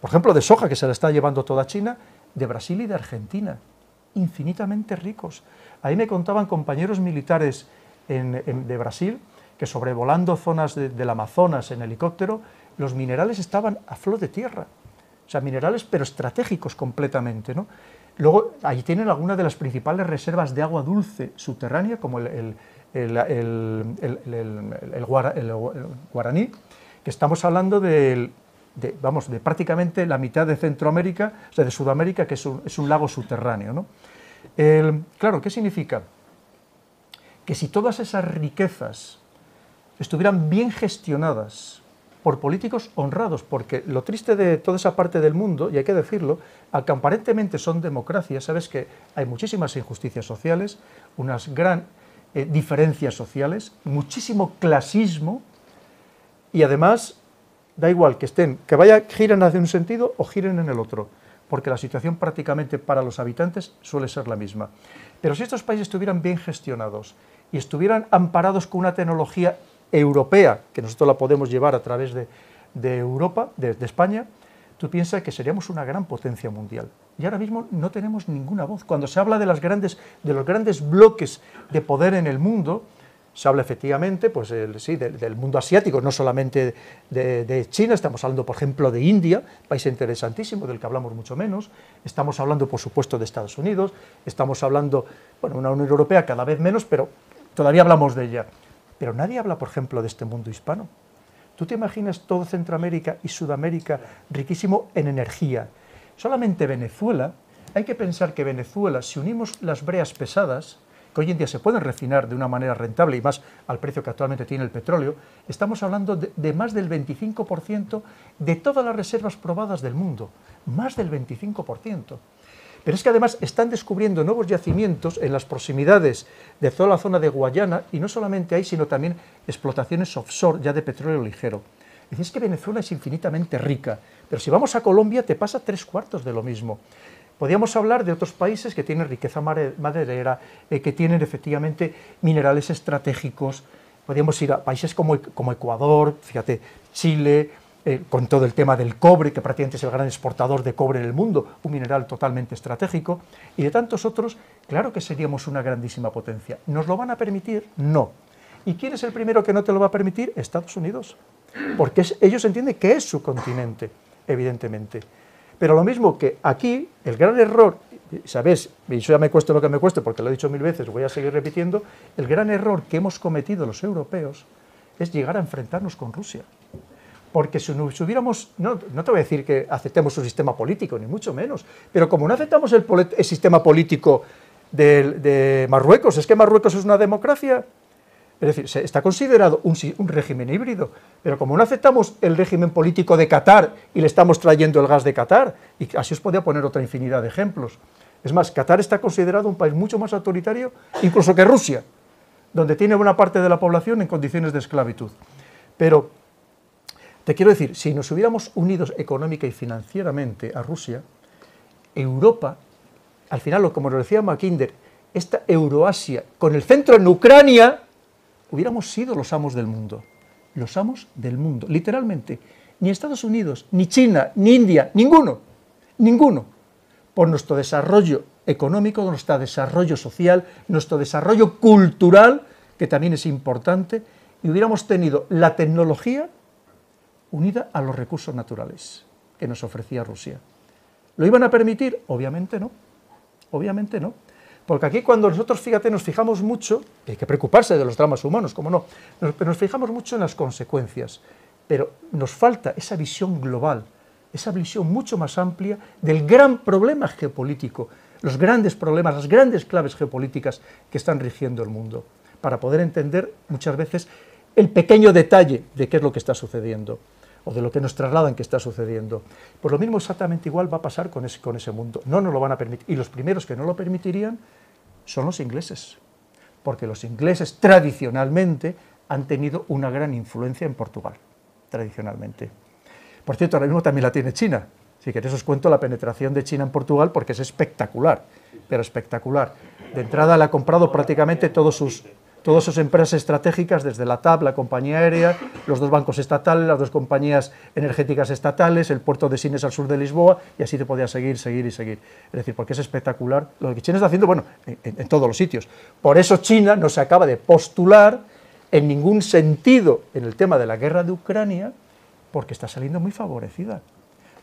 B: por ejemplo de soja que se la está llevando toda China, de Brasil y de Argentina, infinitamente ricos. Ahí me contaban compañeros militares de Brasil que sobrevolando zonas del Amazonas en helicóptero, los minerales estaban a flor de tierra. O sea, minerales pero estratégicos completamente. ¿no? Luego, ahí tienen algunas de las principales reservas de agua dulce subterránea, como el, el guaraní, que estamos hablando de, vamos, de prácticamente la mitad de Centroamérica, o sea, de Sudamérica, que es un, es un lago subterráneo. ¿no? claro, ¿qué significa? Que si todas esas riquezas estuvieran bien gestionadas por políticos honrados, porque lo triste de toda esa parte del mundo, y hay que decirlo, aunque aparentemente son democracias, sabes que hay muchísimas injusticias sociales, unas gran eh, diferencias sociales, muchísimo clasismo, y además da igual que estén, que vaya, giren hacia un sentido o giren en el otro porque la situación prácticamente para los habitantes suele ser la misma. Pero si estos países estuvieran bien gestionados y estuvieran amparados con una tecnología europea, que nosotros la podemos llevar a través de, Europa, de, España, tú piensas que seríamos una gran potencia mundial. Y ahora mismo no tenemos ninguna voz. Cuando se habla de, las grandes, de los grandes bloques de poder en el mundo, se habla efectivamente pues, sí, del, mundo asiático, no solamente de, China, estamos hablando, por ejemplo, de India, país interesantísimo del que hablamos mucho menos, estamos hablando, por supuesto, de Estados Unidos, estamos hablando, bueno, una Unión Europea cada vez menos, pero todavía hablamos de ella. Pero nadie habla, por ejemplo, de este mundo hispano. ¿Tú te imaginas todo Centroamérica y Sudamérica riquísimo en energía? Solamente Venezuela, hay que pensar que Venezuela, si unimos las breas pesadas, que hoy en día se pueden refinar de una manera rentable y más al precio que actualmente tiene el petróleo, estamos hablando de, más del 25% de todas las reservas probadas del mundo, más del 25%. Pero es que además están descubriendo nuevos yacimientos en las proximidades de toda la zona de Guayana y no solamente ahí, sino también explotaciones offshore ya de petróleo ligero. Es que Venezuela es infinitamente rica, pero si vamos a Colombia te pasa tres cuartos de lo mismo. Podríamos hablar de otros países que tienen riqueza maderera, eh, que tienen efectivamente minerales estratégicos. Podríamos ir a países como, Ecuador, fíjate, Chile, eh, con todo el tema del cobre, que prácticamente es el gran exportador de cobre en el mundo, un mineral totalmente estratégico, y de tantos otros, claro que seríamos una grandísima potencia. ¿Nos lo van a permitir? No. ¿Y quién es el primero que no te lo va a permitir? Estados Unidos. Porque ellos entienden que es su continente, evidentemente. Pero lo mismo que aquí, el gran error, ¿sabes? Y eso ya me cuesta lo que me cueste, porque lo he dicho mil veces, voy a seguir repitiendo, el gran error que hemos cometido los europeos es llegar a enfrentarnos con Rusia. Porque si nos hubiéramos, no, no te voy a decir que aceptemos su sistema político, ni mucho menos, pero como no aceptamos el, sistema político de Marruecos, es que Marruecos es una democracia, es decir, está considerado un, régimen híbrido, pero como no aceptamos el régimen político de Qatar y le estamos trayendo el gas de Qatar, y así os podría poner otra infinidad de ejemplos. Es más, Qatar está considerado un país mucho más autoritario incluso que Rusia, donde tiene buena parte de la población en condiciones de esclavitud. Pero te quiero decir, si nos hubiéramos unidos económica y financieramente a Rusia, Europa, al final, como lo decía Mackinder, esta Euroasia, con el centro en Ucrania, hubiéramos sido los amos del mundo. Los amos del mundo, literalmente. Ni Estados Unidos, ni China, ni India, ninguno, ninguno. Por nuestro desarrollo económico, nuestro desarrollo social, nuestro desarrollo cultural, que también es importante, y hubiéramos tenido la tecnología unida a los recursos naturales que nos ofrecía Rusia. ¿Lo iban a permitir? Obviamente no. Obviamente no. Porque aquí cuando nosotros, fíjate, nos fijamos mucho, hay que preocuparse de los dramas humanos, como no, pero nos fijamos mucho en las consecuencias, pero nos falta esa visión global, esa visión mucho más amplia del gran problema geopolítico. los grandes problemas, las grandes claves geopolíticas que están rigiendo el mundo, para poder entender muchas veces el pequeño detalle de qué es lo que está sucediendo o de lo que nos trasladan que está sucediendo. Pues lo mismo exactamente igual va a pasar con ese, mundo. No nos lo van a permitir. Y los primeros que no lo permitirían son los ingleses, porque los ingleses tradicionalmente han tenido una gran influencia en Portugal, tradicionalmente. Por cierto, ahora mismo también la tiene China. Si queréis os cuento la penetración de China en Portugal porque es espectacular, pero espectacular. De entrada le ha comprado prácticamente todos sus, todas sus empresas estratégicas, desde la TAP, la compañía aérea, los dos bancos estatales, las dos compañías energéticas estatales, el puerto de Sines al sur de Lisboa, y así te podía seguir, seguir y seguir. Es decir, porque es espectacular lo que China está haciendo, bueno, en, en todos los sitios. Por eso China no se acaba de postular en ningún sentido en el tema de la guerra de Ucrania, porque está saliendo muy favorecida.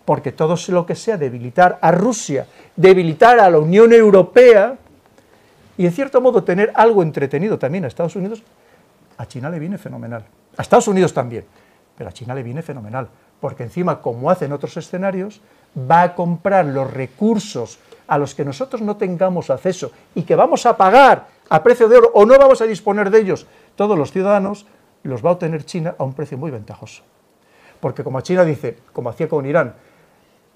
B: Porque todo lo que sea debilitar a Rusia, debilitar a la Unión Europea, y en cierto modo tener algo entretenido también a Estados Unidos, a China le viene fenomenal. A Estados Unidos también, pero a China le viene fenomenal, porque encima, como hace en otros escenarios, va a comprar los recursos a los que nosotros no tengamos acceso y que vamos a pagar a precio de oro o no vamos a disponer de ellos todos los ciudadanos, los va a obtener China a un precio muy ventajoso. Porque como China dice, como hacía con Irán,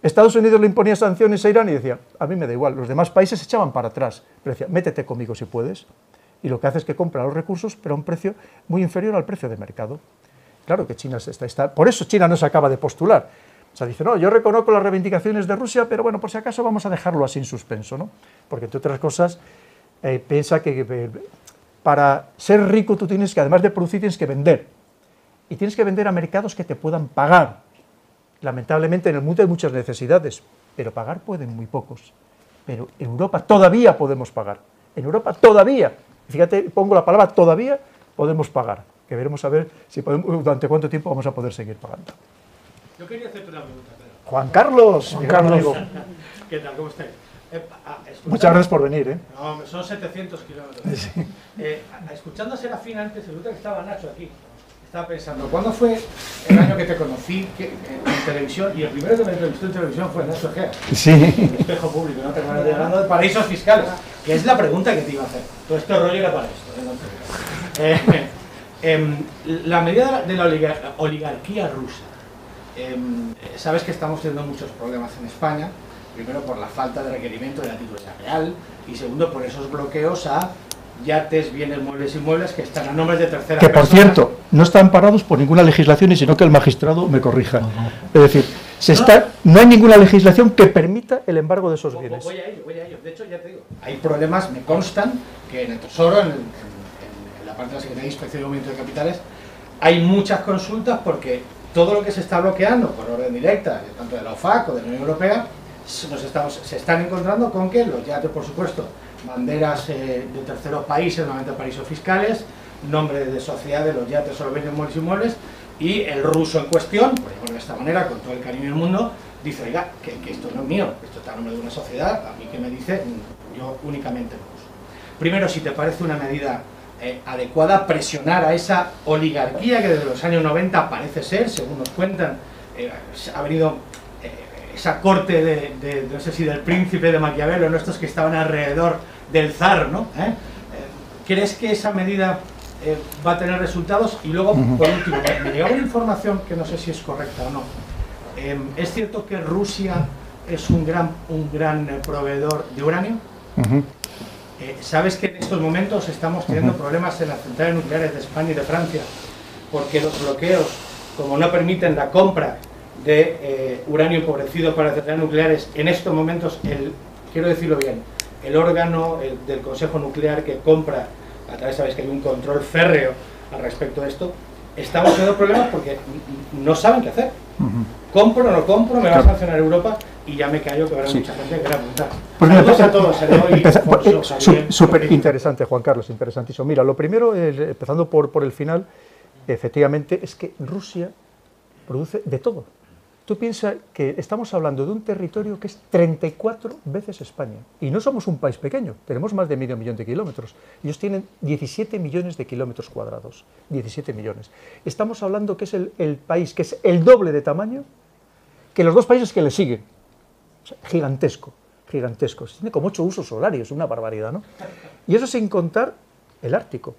B: Estados Unidos le imponía sanciones a Irán y decía, a mí me da igual, los demás países se echaban para atrás, pero decía, métete conmigo si puedes, y lo que hace es que compra los recursos, pero a un precio muy inferior al precio de mercado. Claro que China está, está, por eso China no se acaba de postular. O sea, dice, no, yo reconozco las reivindicaciones de Rusia, pero bueno, por si acaso vamos a dejarlo así en suspenso, ¿no? Porque entre otras cosas, eh, piensa que eh, para ser rico tú tienes que, además de producir, tienes que vender. Y tienes que vender a mercados que te puedan pagar. Lamentablemente en el mundo hay muchas necesidades, pero pagar pueden muy pocos. Pero en Europa todavía podemos pagar. En Europa todavía, fíjate, pongo la palabra todavía, podemos pagar. Que veremos a ver si podemos, durante cuánto tiempo vamos a poder seguir pagando.
E: Yo quería hacerte una pregunta, Pedro.
B: Juan Carlos,
A: Juan Carlos.
E: ¿Qué tal? ¿Cómo estáis? Eh, ah, escuchando-
B: Muchas gracias por venir. ¿eh?
E: No, son 700 kilómetros. Eh, escuchando a Serafín antes, otro que estaba Nacho aquí, estaba pensando, ¿cuándo fue el año que te conocí que- en, televisión? Y el primero que me entrevistó en televisión fue Nacho Egea,
B: Sí.
E: en espejo público, no te acuerdas de hablando de paraísos fiscales, que es la pregunta que te iba a hacer. Todo este rollo era para esto. ¿eh? No Eh, em, la medida de la, de la oligar- oligarquía rusa. Em, sabes que estamos teniendo muchos problemas en España, primero por la falta de requerimiento de la titularidad real y segundo por esos bloqueos a yates, bienes muebles y muebles que están a nombres de terceras
B: Que por
E: personas.
B: cierto, no están parados por ninguna legislación y sino que el magistrado me corrija. Es decir, se está, no hay ninguna legislación que permita el embargo de esos
E: Voy-
B: bienes.
E: Voy a ello, voy a ello. De hecho, ya te digo, hay problemas, me constan, que en el Tesoro, en, el- en- en la parte de la Secretaría de Inspección y Aumento de Capitales, hay muchas consultas porque todo lo que se está bloqueando por orden directa, tanto de la OFAC o de la Unión Europea, nos estamos, se están encontrando con que los yates, por supuesto, banderas eh, de terceros países, normalmente paraísos fiscales, nombre de sociedad de los yates, solo bienes muebles y el ruso en cuestión, por llamarlo de esta manera, con todo el cariño del mundo, dice, oiga, que, esto no es mío, esto está a nombre de una sociedad, a mí que me dice, yo únicamente ruso. Primero, si te parece una medida eh, adecuada, presionar a esa oligarquía que desde los años 90 parece ser, según nos cuentan, eh, ha venido esa corte de, de- no sé si del príncipe de Maquiavelo, ¿no? estos que estaban alrededor del zar, ¿no? ¿Eh? Eh, ¿Crees que esa medida eh, va a tener resultados? Y luego, por último, me- llegaba una información que no sé si es correcta o no. Eh, ¿Es cierto que Rusia es un gran, un gran eh, proveedor de uranio?
B: Ujú.
E: Eh, Sabes que en estos momentos estamos teniendo problemas en las centrales nucleares de España y de Francia, porque los bloqueos, como no permiten la compra de eh, uranio empobrecido para centrales nucleares, en estos momentos, el, quiero decirlo bien, el órgano el del Consejo Nuclear que compra, a través sabes que hay un control férreo al respecto de esto, estamos teniendo problemas porque no saben qué hacer. ¿Compro o no compro? ¿Me va a sancionar Europa? Y ya me callo que habrá
B: Sí.
E: mucha gente que quiera preguntar.
B: Súper interesante, Juan Carlos, interesantísimo. Mira, lo primero, eh, empezando por, por el final, efectivamente, es que Rusia produce de todo. Tú piensas que estamos hablando de un territorio que es 34 veces España. Y no somos un país pequeño, tenemos más de medio millón de kilómetros. Ellos tienen 17 millones de kilómetros cuadrados. 17 millones. Estamos hablando que es el, país que es el doble de tamaño que los dos países que le siguen. O sea, gigantesco. gigantescos. Tiene como ocho usos horarios, una barbaridad, ¿no? Y eso sin contar el Ártico.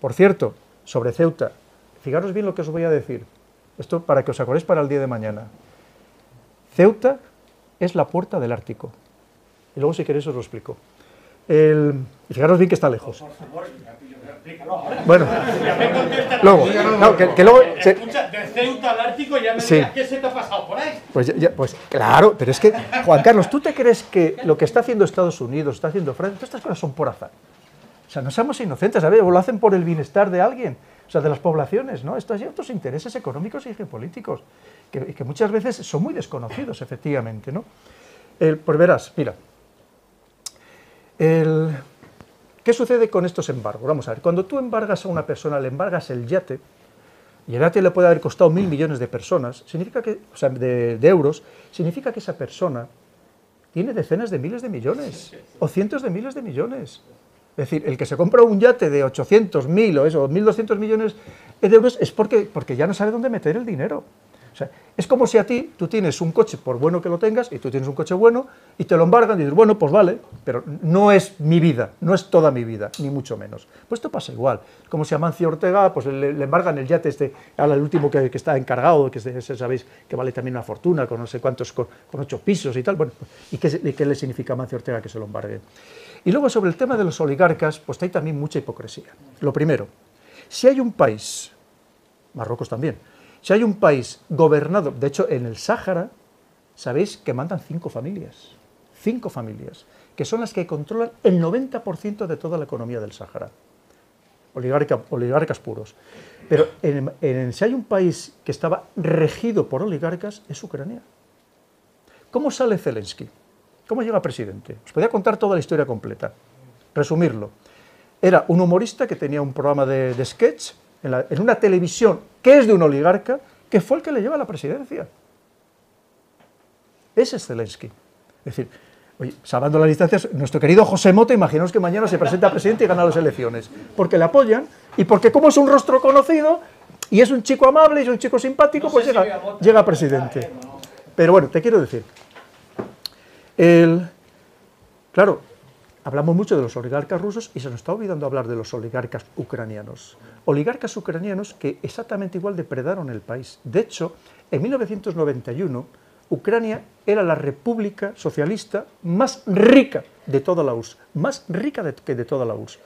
B: Por cierto, sobre Ceuta, fijaros bien lo que os voy a decir. Esto para que os acordéis para el día de mañana. Ceuta es la puerta del Ártico. Y luego, si queréis, os lo explico. El, y fijaros bien que está lejos.
E: Por favor.
B: Bueno, luego, no, que, que luego se-
E: Escucha, de Ceuta al Ártico ya me
B: Sí.
E: qué se te ha pasado por ahí.
B: Pues, ya- ya- pues claro, pero es que, Juan Carlos, ¿tú te crees que lo que está haciendo Estados Unidos, está haciendo Francia, todas estas cosas son por azar? O sea, no seamos inocentes, ¿sabes? O lo hacen por el bienestar de alguien, o sea, de las poblaciones, ¿no? Estos hay otros intereses económicos y geopolíticos, que, que muchas veces son muy desconocidos, efectivamente, ¿no? El- pues verás, mira, el- ¿qué sucede con estos embargos? Vamos a ver, cuando tú embargas a una persona, le embargas el yate, y el yate le puede haber costado mil millones de personas, significa que, o sea, de, de euros, significa que esa persona tiene decenas de miles de millones o cientos de miles de millones. Es decir, el que se compra un yate de 800, 1000 o eso, 1200 millones de euros es porque, porque ya no sabe dónde meter el dinero. Es como si a ti tú tienes un coche, por bueno que lo tengas, y tú tienes un coche bueno, y te lo embargan y dices, bueno, pues vale, pero no es mi vida, no es toda mi vida, ni mucho menos. Pues esto pasa igual. Como si a Mancio Ortega pues le, embargan el yate este, ahora el último que, está encargado, que sabéis que vale también una fortuna, con no sé cuántos, con, ocho pisos y tal. Bueno, ¿y qué, y qué le significa a Mancio Ortega que se lo embargue? Y luego sobre el tema de los oligarcas, pues hay también mucha hipocresía. Lo primero, si hay un país, Marruecos también, si hay un país gobernado, de hecho en el Sáhara, sabéis que mandan cinco familias, cinco familias, que son las que controlan el 90% de toda la economía del Sáhara. Oligarca- oligarcas puros. Pero en- en- si hay un país que estaba regido por oligarcas, es Ucrania. ¿Cómo sale Zelensky? ¿Cómo llega presidente? Os podría contar toda la historia completa. Resumirlo. Era un humorista que tenía un programa de, sketch en una televisión que es de un oligarca, que fue el que le lleva a la presidencia. Ese es Zelensky. Es decir, oye, salvando las distancias, nuestro querido José Mota, imaginaos que mañana se presenta a presidente y gana las elecciones. Porque le apoyan y porque como es un rostro conocido y es un chico amable y es un chico simpático,
E: No
B: pues llega,
E: a
B: llega presidente. Pero bueno, te quiero decir, el, claro, hablamos mucho de los oligarcas rusos y se nos está olvidando hablar de los oligarcas ucranianos. Oligarcas ucranianos que exactamente igual depredaron el país. De hecho, en 1991, Ucrania era la república socialista más rica de toda la URSS, más rica de- que de toda la URSS.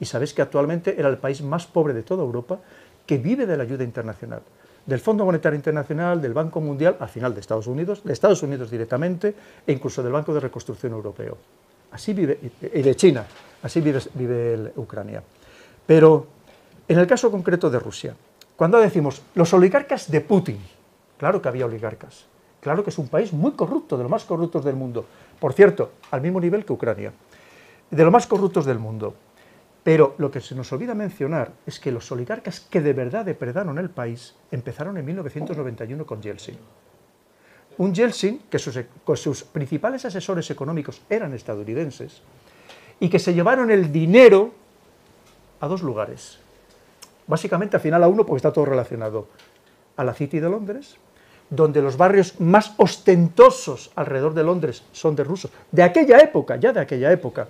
B: Y sabéis que actualmente era el país más pobre de toda Europa que vive de la ayuda internacional, del Fondo Monetario Internacional, del Banco Mundial, al final de Estados Unidos, de Estados Unidos directamente e incluso del Banco de Reconstrucción Europeo. Así vive, y de China, así vive, el- Ucrania. Pero en el caso concreto de Rusia, cuando decimos los oligarcas de Putin, claro que había oligarcas, claro que es un país muy corrupto, de los más corruptos del mundo. Por cierto, al mismo nivel que Ucrania, de los más corruptos del mundo. Pero lo que se nos olvida mencionar es que los oligarcas que de verdad depredaron el país empezaron en 1991 con Yeltsin. Un Yeltsin que sus, principales asesores económicos eran estadounidenses y que se llevaron el dinero a dos lugares. Básicamente al final a uno porque está todo relacionado. A la City de Londres, donde los barrios más ostentosos alrededor de Londres son de rusos, de aquella época, ya de aquella época,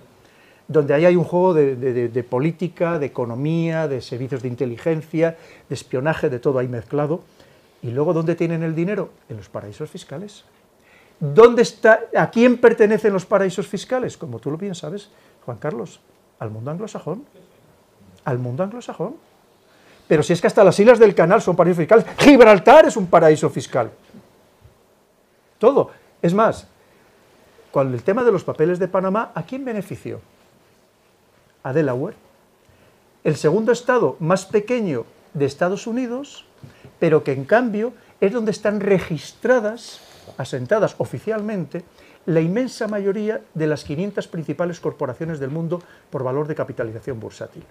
B: donde ahí hay un juego de- de política, de economía, de servicios de inteligencia, de espionaje, de todo ahí mezclado. Y luego, ¿dónde tienen el dinero? En los paraísos fiscales. ¿Dónde está, ¿A quién pertenecen los paraísos fiscales? Como tú lo bien sabes, Juan Carlos, al mundo anglosajón. Al mundo anglosajón. Pero si es que hasta las islas del canal son paraísos fiscales. Gibraltar es un paraíso fiscal. Todo. Es más, con el tema de los papeles de Panamá, ¿a quién benefició? A Delaware. El segundo estado más pequeño de Estados Unidos, pero que en cambio es donde están registradas, asentadas oficialmente, la inmensa mayoría de las 500 principales corporaciones del mundo por valor de capitalización bursátil.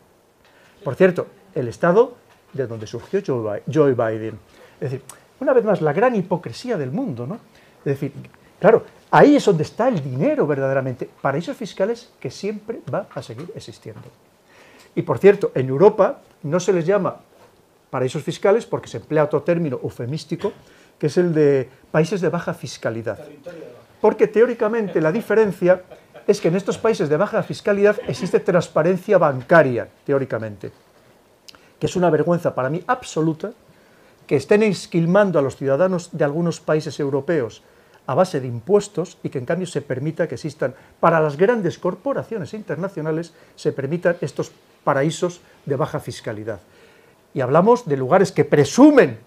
B: Por cierto, el estado de donde surgió Joe Bi- Joe Biden. Es decir, una vez más, la gran hipocresía del mundo, ¿no? Es decir, claro, ahí es donde está el dinero verdaderamente. Paraísos fiscales que siempre va a seguir existiendo. Y por cierto, en Europa no se les llama paraísos fiscales porque se emplea otro término eufemístico, que es el de países de baja fiscalidad. Porque teóricamente la diferencia es que en estos países de baja fiscalidad existe transparencia bancaria, teóricamente, que es una vergüenza para mí absoluta que estén esquilmando a los ciudadanos de algunos países europeos a base de impuestos y que en cambio se permita que existan, para las grandes corporaciones internacionales, se permitan estos paraísos de baja fiscalidad. Y hablamos de lugares que presumen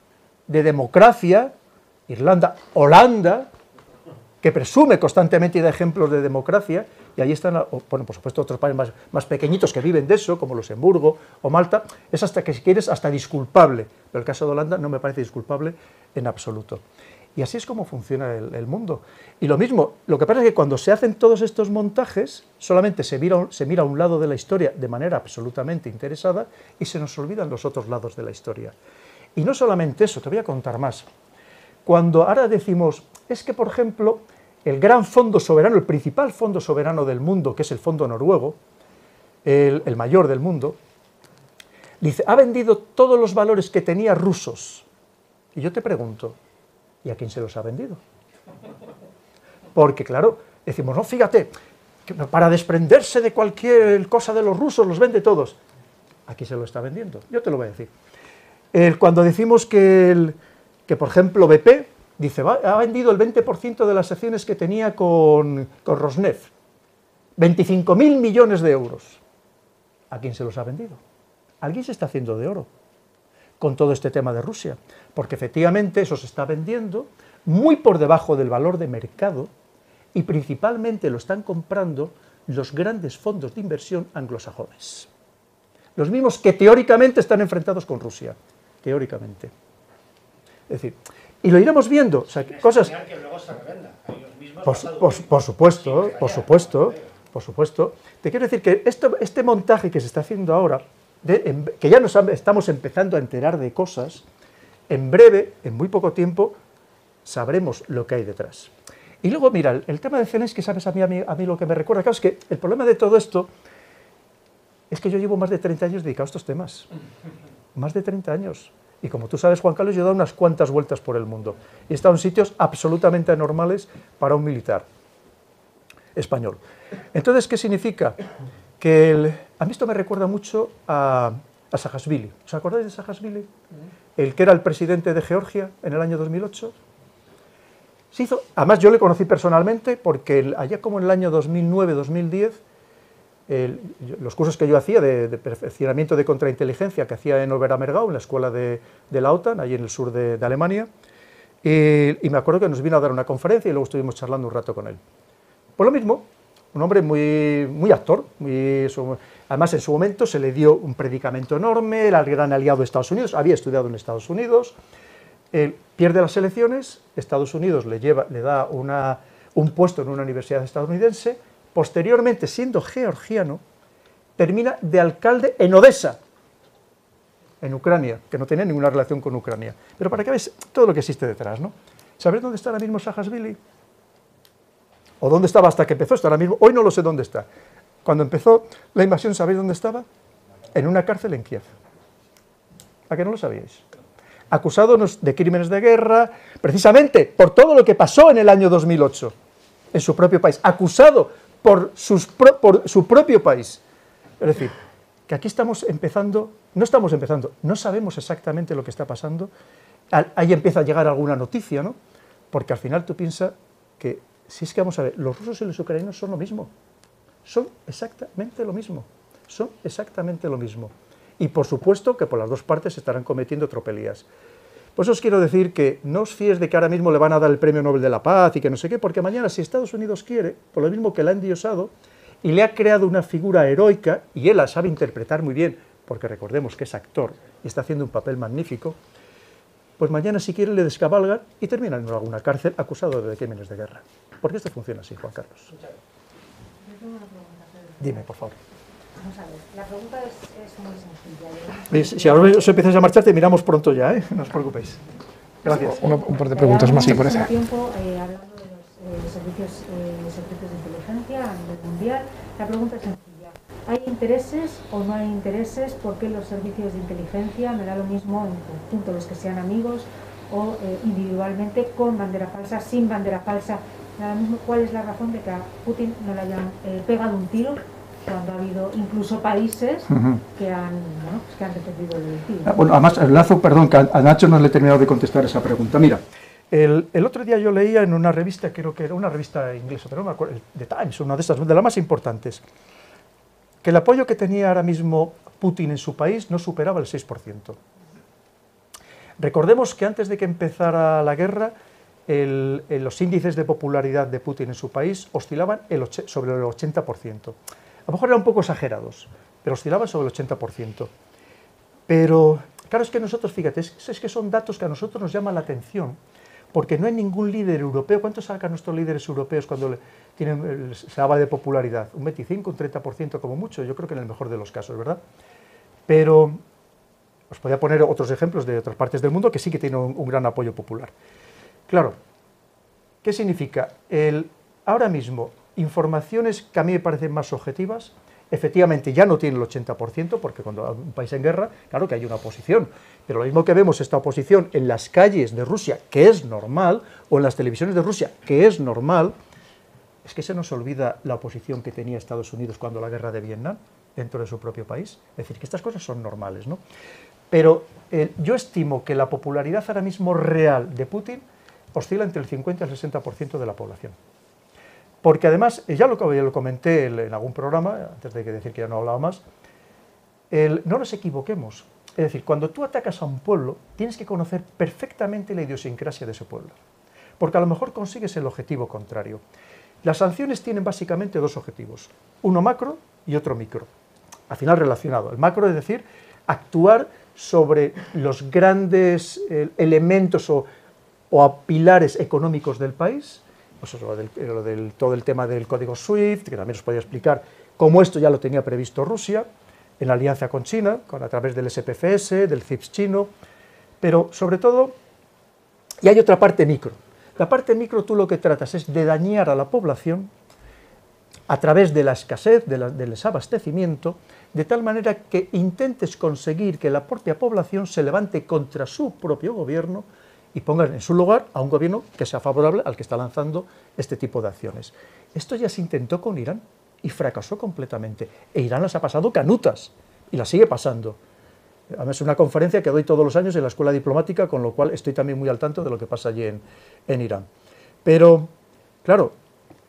B: de democracia, Irlanda, Holanda, que presume constantemente de ejemplos de democracia, y ahí están, bueno, por supuesto, otros países más, más, pequeñitos que viven de eso, como Luxemburgo o Malta, es hasta que si quieres, hasta disculpable. Pero el caso de Holanda no me parece disculpable en absoluto. Y así es como funciona el, mundo. Y lo mismo, lo que pasa es que cuando se hacen todos estos montajes, solamente se mira, se mira un lado de la historia de manera absolutamente interesada y se nos olvidan los otros lados de la historia. Y no solamente eso, te voy a contar más. Cuando ahora decimos, es que por ejemplo, el gran fondo soberano, el principal fondo soberano del mundo, que es el fondo noruego, el, el mayor del mundo, dice, ha vendido todos los valores que tenía rusos. Y yo te pregunto, ¿Y a quién se los ha vendido? Porque, claro, decimos, no, fíjate, para desprenderse de cualquier cosa de los rusos, los vende todos. ¿A quién se lo está vendiendo? Yo te lo voy a decir. cuando decimos que, que, por ejemplo, BP dice, ha vendido el 20% de las acciones que tenía con, con Rosneft, 25.000 millones de euros. ¿A quién se los ha vendido? Alguien se está haciendo de oro con todo este tema de Rusia, porque efectivamente eso se está vendiendo muy por debajo del valor de mercado y principalmente lo están comprando los grandes fondos de inversión anglosajones. Los mismos que teóricamente están enfrentados con Rusia, teóricamente. Es decir, y lo iremos viendo, o sea, cosas... Por, por, supuesto, por supuesto, por supuesto. Te quiero decir que esto, este montaje que se está haciendo ahora que ya nos estamos empezando a enterar de cosas, en breve, en muy poco tiempo, sabremos lo que hay detrás. Y luego, mira, el, tema de que ¿sabes a mí, a, mí, lo que me recuerda? Claro, es que el problema de todo esto es que yo llevo más de 30 años dedicado a estos temas. Más de 30 años. Y como tú sabes, Juan Carlos, yo he dado unas cuantas vueltas por el mundo. He estado en sitios absolutamente anormales para un militar español. Entonces, ¿qué significa? Que el, a mí esto me recuerda mucho a, a Saakashvili. ¿Os acordáis de Saakashvili? El que era el presidente de Georgia en el año 2008. Se hizo, además yo le conocí personalmente porque allá como en el año 2009-2010, los cursos que yo hacía de, perfeccionamiento de contrainteligencia que hacía en Oberammergau, en la escuela de, la OTAN, allí en el sur de, Alemania, y, y, me acuerdo que nos vino a dar una conferencia y luego estuvimos charlando un rato con él. Por lo mismo, un hombre muy, muy actor, además en su momento se le dio un predicamento enorme, era el gran aliado de Estados Unidos, había estudiado en Estados Unidos, pierde las elecciones, Estados Unidos le, lleva, le da un puesto en una universidad estadounidense, posteriormente siendo georgiano, termina de alcalde en Odessa, en Ucrania, que no tenía ninguna relación con Ucrania. Pero para que veáis todo lo que existe detrás, ¿no? ¿Sabéis dónde está ahora mismo Saakashvili? ¿O dónde estaba hasta que empezó esto? Ahora mismo, hoy no lo sé dónde está. Cuando empezó la invasión, ¿sabéis dónde estaba? En una cárcel en Kiev. ¿A qué no lo sabíais? Acusado de crímenes de guerra, precisamente por todo lo que pasó en el año 2008 en su propio país. Acusado por, por su propio país. Es decir, que aquí estamos empezando, no estamos empezando, no sabemos exactamente lo que está pasando. Ahí empieza a llegar alguna noticia, ¿no? Porque al final tú piensas que si es que vamos a ver, los rusos y los ucranianos son lo mismo. Son exactamente lo mismo. Son exactamente lo mismo. Y por supuesto que por las dos partes estarán cometiendo tropelías. Por eso os quiero decir que no os fíes de que ahora mismo le van a dar el premio Nobel de la Paz y que no sé qué, porque mañana si Estados Unidos quiere, por lo mismo que la ha endiosado y le ha creado una figura heroica, y él la sabe interpretar muy bien, porque recordemos que es actor y está haciendo un papel magnífico, pues mañana si quiere le descabalgan y terminan en alguna cárcel acusado de crímenes de guerra. ¿Por qué esto funciona así, Juan Carlos? Dime, por favor.
F: Vamos a ver, la pregunta es, muy
B: sencilla. Si ahora os empiezas a marchar, te miramos pronto ya, ¿eh? no os preocupéis. Gracias.
G: un par de preguntas más, si parece.
F: tiempo eh, hablando de los eh, servicios, eh, servicios de inteligencia a nivel mundial. La pregunta es sencilla. ¿Hay intereses o no hay intereses? ¿Por qué los servicios de inteligencia, me da lo mismo en conjunto los que sean amigos o individualmente, con bandera falsa, sin bandera falsa, ahora mismo cuál es la razón de que a Putin no le hayan eh, pegado un tiro cuando ha habido incluso países que han, bueno, pues que han repetido el tiro.
B: Ah, bueno, además, Lazo, perdón, que a Nacho no le he terminado de contestar esa pregunta. Mira, el, el, otro día yo leía en una revista, creo que era una revista inglesa, pero no me acuerdo, The Times, una de estas, de las más importantes, que el apoyo que tenía ahora mismo Putin en su país no superaba el 6%. Recordemos que antes de que empezara la guerra, el, los índices de popularidad de Putin en su país oscilaban sobre el 80%. A lo mejor eran un poco exagerados, pero oscilaban sobre el 80%. Pero, claro, es que nosotros, fíjate, es, que son datos que a nosotros nos llaman la atención, porque no hay ningún líder europeo. ¿Cuánto sacan nuestros líderes europeos cuando tienen, se habla de popularidad? Un 25, un 30% como mucho, yo creo que en el mejor de los casos, ¿verdad? Pero os podría poner otros ejemplos de otras partes del mundo que sí que tienen un, un gran apoyo popular. Claro, ¿qué significa? El, ahora mismo, informaciones que a mí me parecen más objetivas, efectivamente ya no tiene el 80%, porque cuando hay un país en guerra, claro que hay una oposición, pero lo mismo que vemos esta oposición en las calles de Rusia, que es normal, o en las televisiones de Rusia, que es normal, es que se nos olvida la oposición que tenía Estados Unidos cuando la guerra de Vietnam, dentro de su propio país. Es decir, que estas cosas son normales, ¿no? Pero eh, yo estimo que la popularidad ahora mismo real de Putin oscila entre el 50 y el 60% de la población. Porque además, ya lo, ya lo comenté en algún programa, antes de decir que ya no hablaba más, no nos equivoquemos. Es decir, cuando tú atacas a un pueblo, tienes que conocer perfectamente la idiosincrasia de ese pueblo. Porque a lo mejor consigues el objetivo contrario. Las sanciones tienen básicamente dos objetivos, uno macro y otro micro. Al final relacionado. El macro es decir, actuar sobre los grandes eh, elementos o o pilares económicos del país, pues eso, lo del, todo el tema del código SWIFT, que también os podía explicar cómo esto ya lo tenía previsto Rusia, en alianza con China, con, a través del SPFS, del CIPS chino, pero sobre todo, y hay otra parte micro. La parte micro tú lo que tratas es de dañar a la población a través de la escasez, del desabastecimiento, de tal manera que intentes conseguir que la propia población se levante contra su propio gobierno y pongan en su lugar a un gobierno que sea favorable al que está lanzando este tipo de acciones. Esto ya se intentó con Irán y fracasó completamente. E Irán las ha pasado canutas y las sigue pasando. Además, es una conferencia que doy todos los años en la escuela diplomática, con lo cual estoy también muy al tanto de lo que pasa allí en, en Irán. Pero, claro,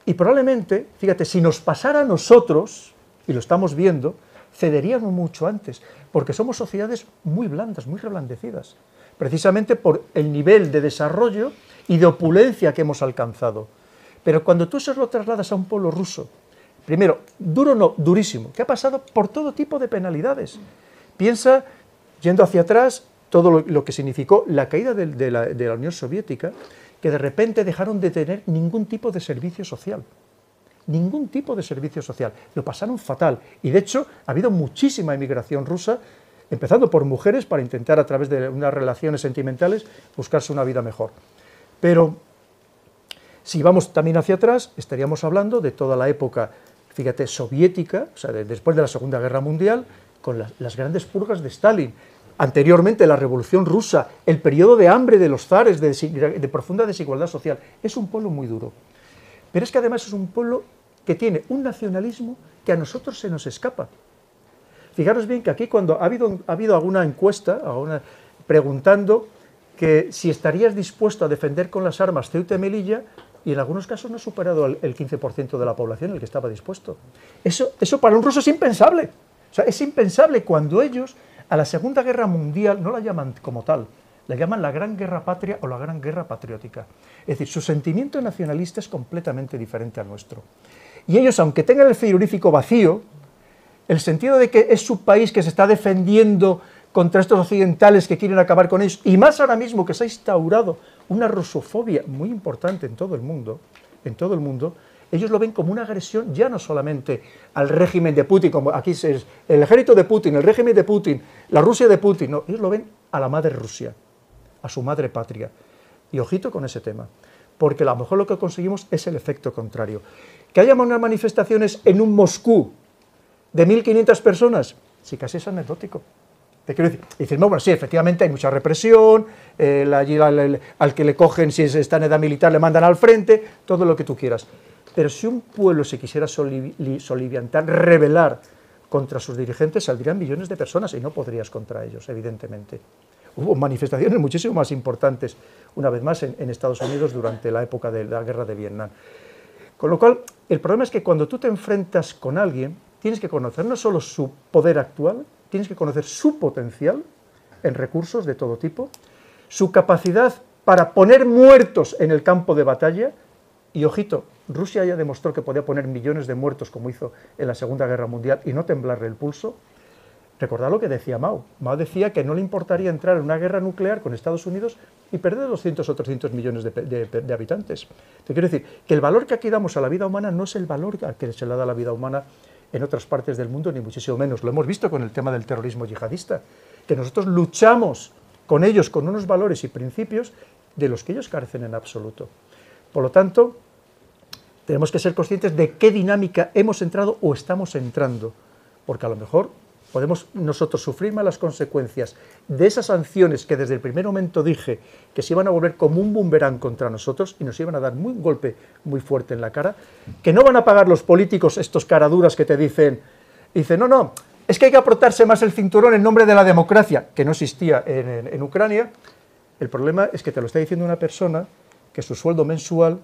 B: y probablemente, fíjate, si nos pasara a nosotros, y lo estamos viendo, cederíamos mucho antes, porque somos sociedades muy blandas, muy reblandecidas precisamente por el nivel de desarrollo y de opulencia que hemos alcanzado. Pero cuando tú se lo trasladas a un pueblo ruso, primero, duro no, durísimo, que ha pasado por todo tipo de penalidades. Piensa, yendo hacia atrás, todo lo, que significó la caída de la Unión Soviética, que de repente dejaron de tener ningún tipo de servicio social ningún tipo de servicio social. Lo pasaron fatal. Y de hecho, ha habido muchísima emigración rusa empezando por mujeres para intentar a través de unas relaciones sentimentales buscarse una vida mejor. Pero si vamos también hacia atrás, estaríamos hablando de toda la época, fíjate, soviética, o sea, después de la Segunda Guerra Mundial, con las grandes purgas de Stalin, anteriormente la Revolución Rusa, el periodo de hambre de los zares, de, de profunda desigualdad social. Es un pueblo muy duro. Pero es que además es un pueblo que tiene un nacionalismo que a nosotros se nos escapa. Fijaros bien que aquí cuando ha habido, ha habido alguna encuesta preguntando que si estarías dispuesto a defender con las armas Ceuta y Melilla, y en algunos casos no ha superado el, 15% de la población el que estaba dispuesto. Eso, eso para un ruso es impensable. O sea, es impensable cuando ellos a la Segunda Guerra Mundial no la llaman como tal, la llaman la Gran Guerra Patria o la Gran Guerra Patriótica. Es decir, su sentimiento nacionalista es completamente diferente al nuestro. Y ellos, aunque tengan el frigorífico vacío, el sentido de que es su país que se está defendiendo contra estos occidentales que quieren acabar con ellos, y más ahora mismo que se ha instaurado una rusofobia muy importante en todo el mundo, en todo el mundo, ellos lo ven como una agresión ya no solamente al régimen de Putin, como aquí es el ejército de Putin, el régimen de Putin, la Rusia de Putin, no, ellos lo ven a la madre Rusia, a su madre patria. Y ojito con ese tema, porque a lo mejor lo que conseguimos es el efecto contrario. Que haya unas manifestaciones en un Moscú de 1.500 personas, sí, casi es anecdótico. Te quiero decir, y no, bueno, sí, efectivamente hay mucha represión, eh, la- al, que le cogen si es- está en edad militar le mandan al frente, todo lo que tú quieras. Pero si un pueblo se quisiera soli- li- soliviantar, rebelar contra sus dirigentes, saldrían millones de personas y no podrías contra ellos, evidentemente. Hubo manifestaciones muchísimo más importantes, una vez más, en, en Estados Unidos durante la época de la guerra de Vietnam. Con lo cual, el problema es que cuando tú te enfrentas con alguien, tienes que conocer no solo su poder actual, tienes que conocer su potencial en recursos de todo tipo, su capacidad para poner muertos en el campo de batalla, y ojito, Rusia ya demostró que podía poner millones de muertos como hizo en la Segunda Guerra Mundial y no temblarle el pulso. Recordad lo que decía Mao. Mao decía que no le importaría entrar en una guerra nuclear con Estados Unidos y perder 200 o 300 millones de, de- de habitantes. Te quiero decir que el valor que aquí damos a la vida humana no es el valor al que se le da a la vida humana en otras partes del mundo, ni muchísimo menos. Lo hemos visto con el tema del terrorismo yihadista, que nosotros luchamos con ellos con unos valores y principios de los que ellos carecen en absoluto. Por lo tanto, tenemos que ser conscientes de qué dinámica hemos entrado o estamos entrando, porque a lo mejor podemos nosotros sufrir malas consecuencias de esas sanciones que desde el primer momento dije que se iban a volver como un boomerang contra nosotros y nos iban a dar muy, un golpe muy fuerte en la cara, que no van a pagar los políticos estos caraduras que te dicen, dicen, no, no, es que hay que apretarse más el cinturón en nombre de la democracia, que no existía en- en Ucrania. El problema es que te lo está diciendo una persona que su sueldo mensual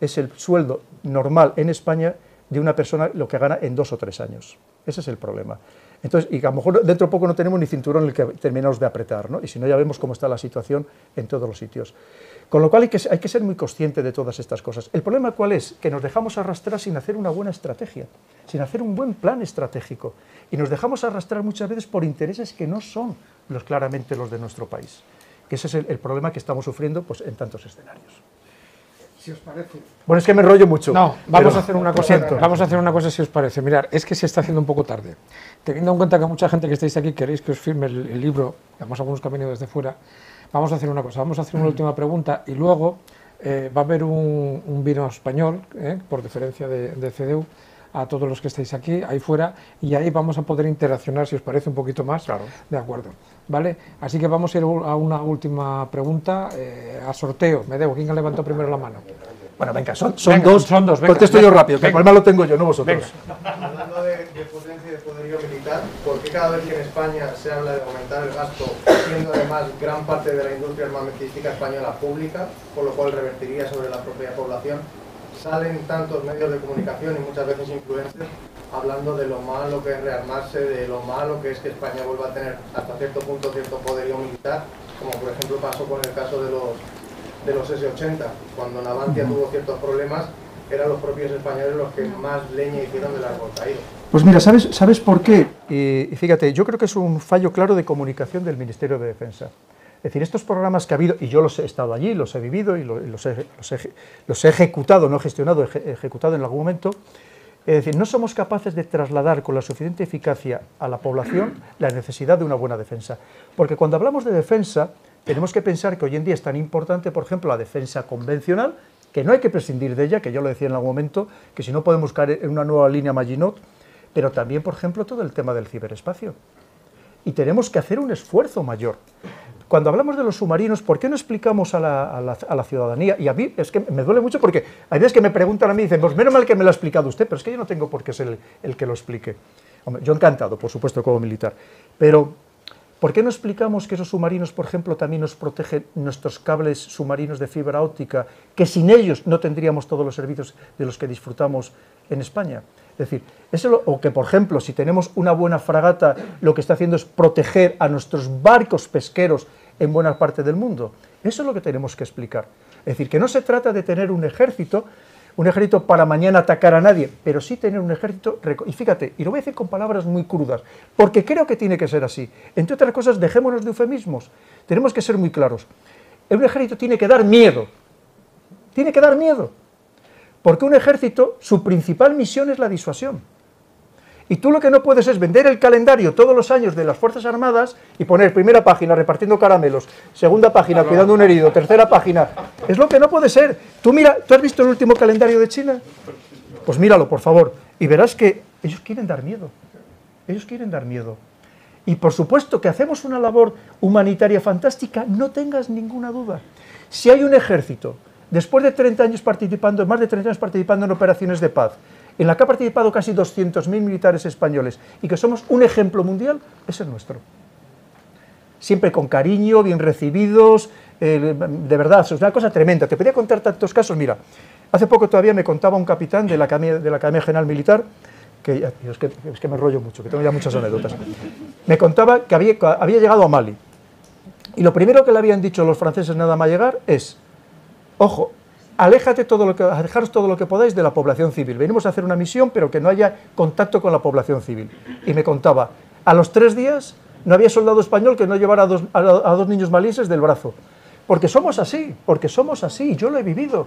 B: es el sueldo normal en España de una persona lo que gana en dos o tres años. Ese es el problema. Entonces, y que a lo mejor dentro de poco no tenemos ni cinturón en el que terminamos de apretar, ¿no? Y si no, ya vemos cómo está la situación en todos los sitios. Con lo cual hay que, hay que ser muy consciente de todas estas cosas. El problema cuál es? Que nos dejamos arrastrar sin hacer una buena estrategia, sin hacer un buen plan estratégico. Y nos dejamos arrastrar muchas veces por intereses que no son los claramente los de nuestro país. Que ese es el, el problema que estamos sufriendo pues, en tantos escenarios.
A: Si os parece.
B: Bueno, es que me enrollo mucho.
A: No, vamos
B: pero
A: a hacer una cosa.
B: siento.
A: Vamos a hacer una cosa si os parece. Mirar, es que se está haciendo un poco tarde. Teniendo en cuenta que mucha gente que estáis aquí queréis que os firme el, el libro, además algunos que han venido desde fuera, vamos a hacer una cosa. Vamos a hacer una última pregunta y luego eh, va a haber un, un vino español, eh, por deferencia de, de CDU, a todos los que estáis aquí, ahí fuera, y ahí vamos a poder interaccionar, si os parece un poquito más.
B: Claro.
A: De acuerdo. ¿Vale? Así que vamos a ir a una última pregunta, eh, a sorteo. Me debo, ¿quién levantó primero la mano?
B: Bueno, venga, son, son
A: Venga,
B: dos.
A: son dos, venga,
B: Contesto yo
A: venga,
B: rápido, que el problema lo tengo yo, no vosotros.
A: Venga.
G: Hablando de, de potencia ¿por qué cada vez que en España se habla de aumentar el gasto, siendo además gran parte de la industria armamentística española pública, por lo cual revertiría sobre la propia población, salen tantos medios de comunicación y muchas veces influencers hablando de lo malo que es rearmarse, de lo malo que es que España vuelva a tener hasta cierto punto cierto poderío militar, como por ejemplo pasó con el caso de los, de los S-80, cuando Navantia tuvo ciertos problemas, eran los propios españoles los que más leña hicieron del árbol caído.
B: Pues mira, ¿sabes, ¿sabes por qué? Y, y fíjate, yo creo que es un fallo claro de comunicación del Ministerio de Defensa. Es decir, estos programas que ha habido, y yo los he estado allí, los he vivido y los, he, los he- los he ejecutado, no gestionado, eje- ejecutado en algún momento, es decir, no somos capaces de trasladar con la suficiente eficacia a la población la necesidad de una buena defensa. Porque cuando hablamos de defensa, tenemos que pensar que hoy en día es tan importante, por ejemplo, la defensa convencional, que no hay que prescindir de ella, que yo lo decía en algún momento, que si no podemos caer en una nueva línea Maginot, pero también, por ejemplo, todo el tema del ciberespacio. Y tenemos que hacer un esfuerzo mayor. Cuando hablamos de los submarinos, ¿por qué no explicamos a la, a la- ciudadanía? Y a mí es que me duele mucho porque hay veces que me preguntan a mí y dicen, pues menos mal que me lo ha explicado usted, pero es que yo no tengo por qué ser el, el que lo explique. Hombre, yo encantado, por supuesto, como militar. Pero, ¿por qué no explicamos que esos submarinos, por ejemplo, también nos protegen nuestros cables submarinos de fibra óptica, que sin ellos no tendríamos todos los servicios de los que disfrutamos en España? Es decir, eso o que, por ejemplo, si tenemos una buena fragata, lo que está haciendo es proteger a nuestros barcos pesqueros en buena parte del mundo. Eso es lo que tenemos que explicar. Es decir, que no se trata de tener un ejército, un ejército para mañana atacar a nadie, pero sí tener un ejército... Y fíjate, y lo voy a decir con palabras muy crudas, porque creo que tiene que ser así. Entre otras cosas, dejémonos de eufemismos. Tenemos que ser muy claros. Un ejército tiene que dar miedo. Tiene que dar miedo. Porque un ejército, su principal misión es la disuasión. Y tú lo que no puedes es vender el calendario todos los años de las Fuerzas Armadas y poner primera página repartiendo caramelos, segunda página cuidando un herido, tercera página. Es lo que no puede ser. Tú mira, ¿tú has visto el último calendario de China? Pues míralo, por favor, y verás que ellos quieren dar miedo. Ellos quieren dar miedo. Y por supuesto que hacemos una labor humanitaria fantástica, no tengas ninguna duda. Si hay un ejército, después de 30 años participando, más de 30 años participando en operaciones de paz, en la que ha participado casi 200.000 militares españoles y que somos un ejemplo mundial, es el nuestro. Siempre con cariño, bien recibidos, eh, de verdad, es una cosa tremenda. Te podría contar tantos casos, mira, hace poco todavía me contaba un capitán de la Academia, de la Academia General Militar, que es, que es que me rollo mucho, que tengo ya muchas anécdotas, me contaba que había, había llegado a Mali. Y lo primero que le habían dicho los franceses nada más llegar es, ojo, aléjate todo lo que, alejaros todo lo que podáis de la población civil. Venimos a hacer una misión, pero que no haya contacto con la población civil. Y me contaba, a los tres días no había soldado español que no llevara a dos, niños malises del brazo. Porque somos así, porque somos así, yo lo he vivido.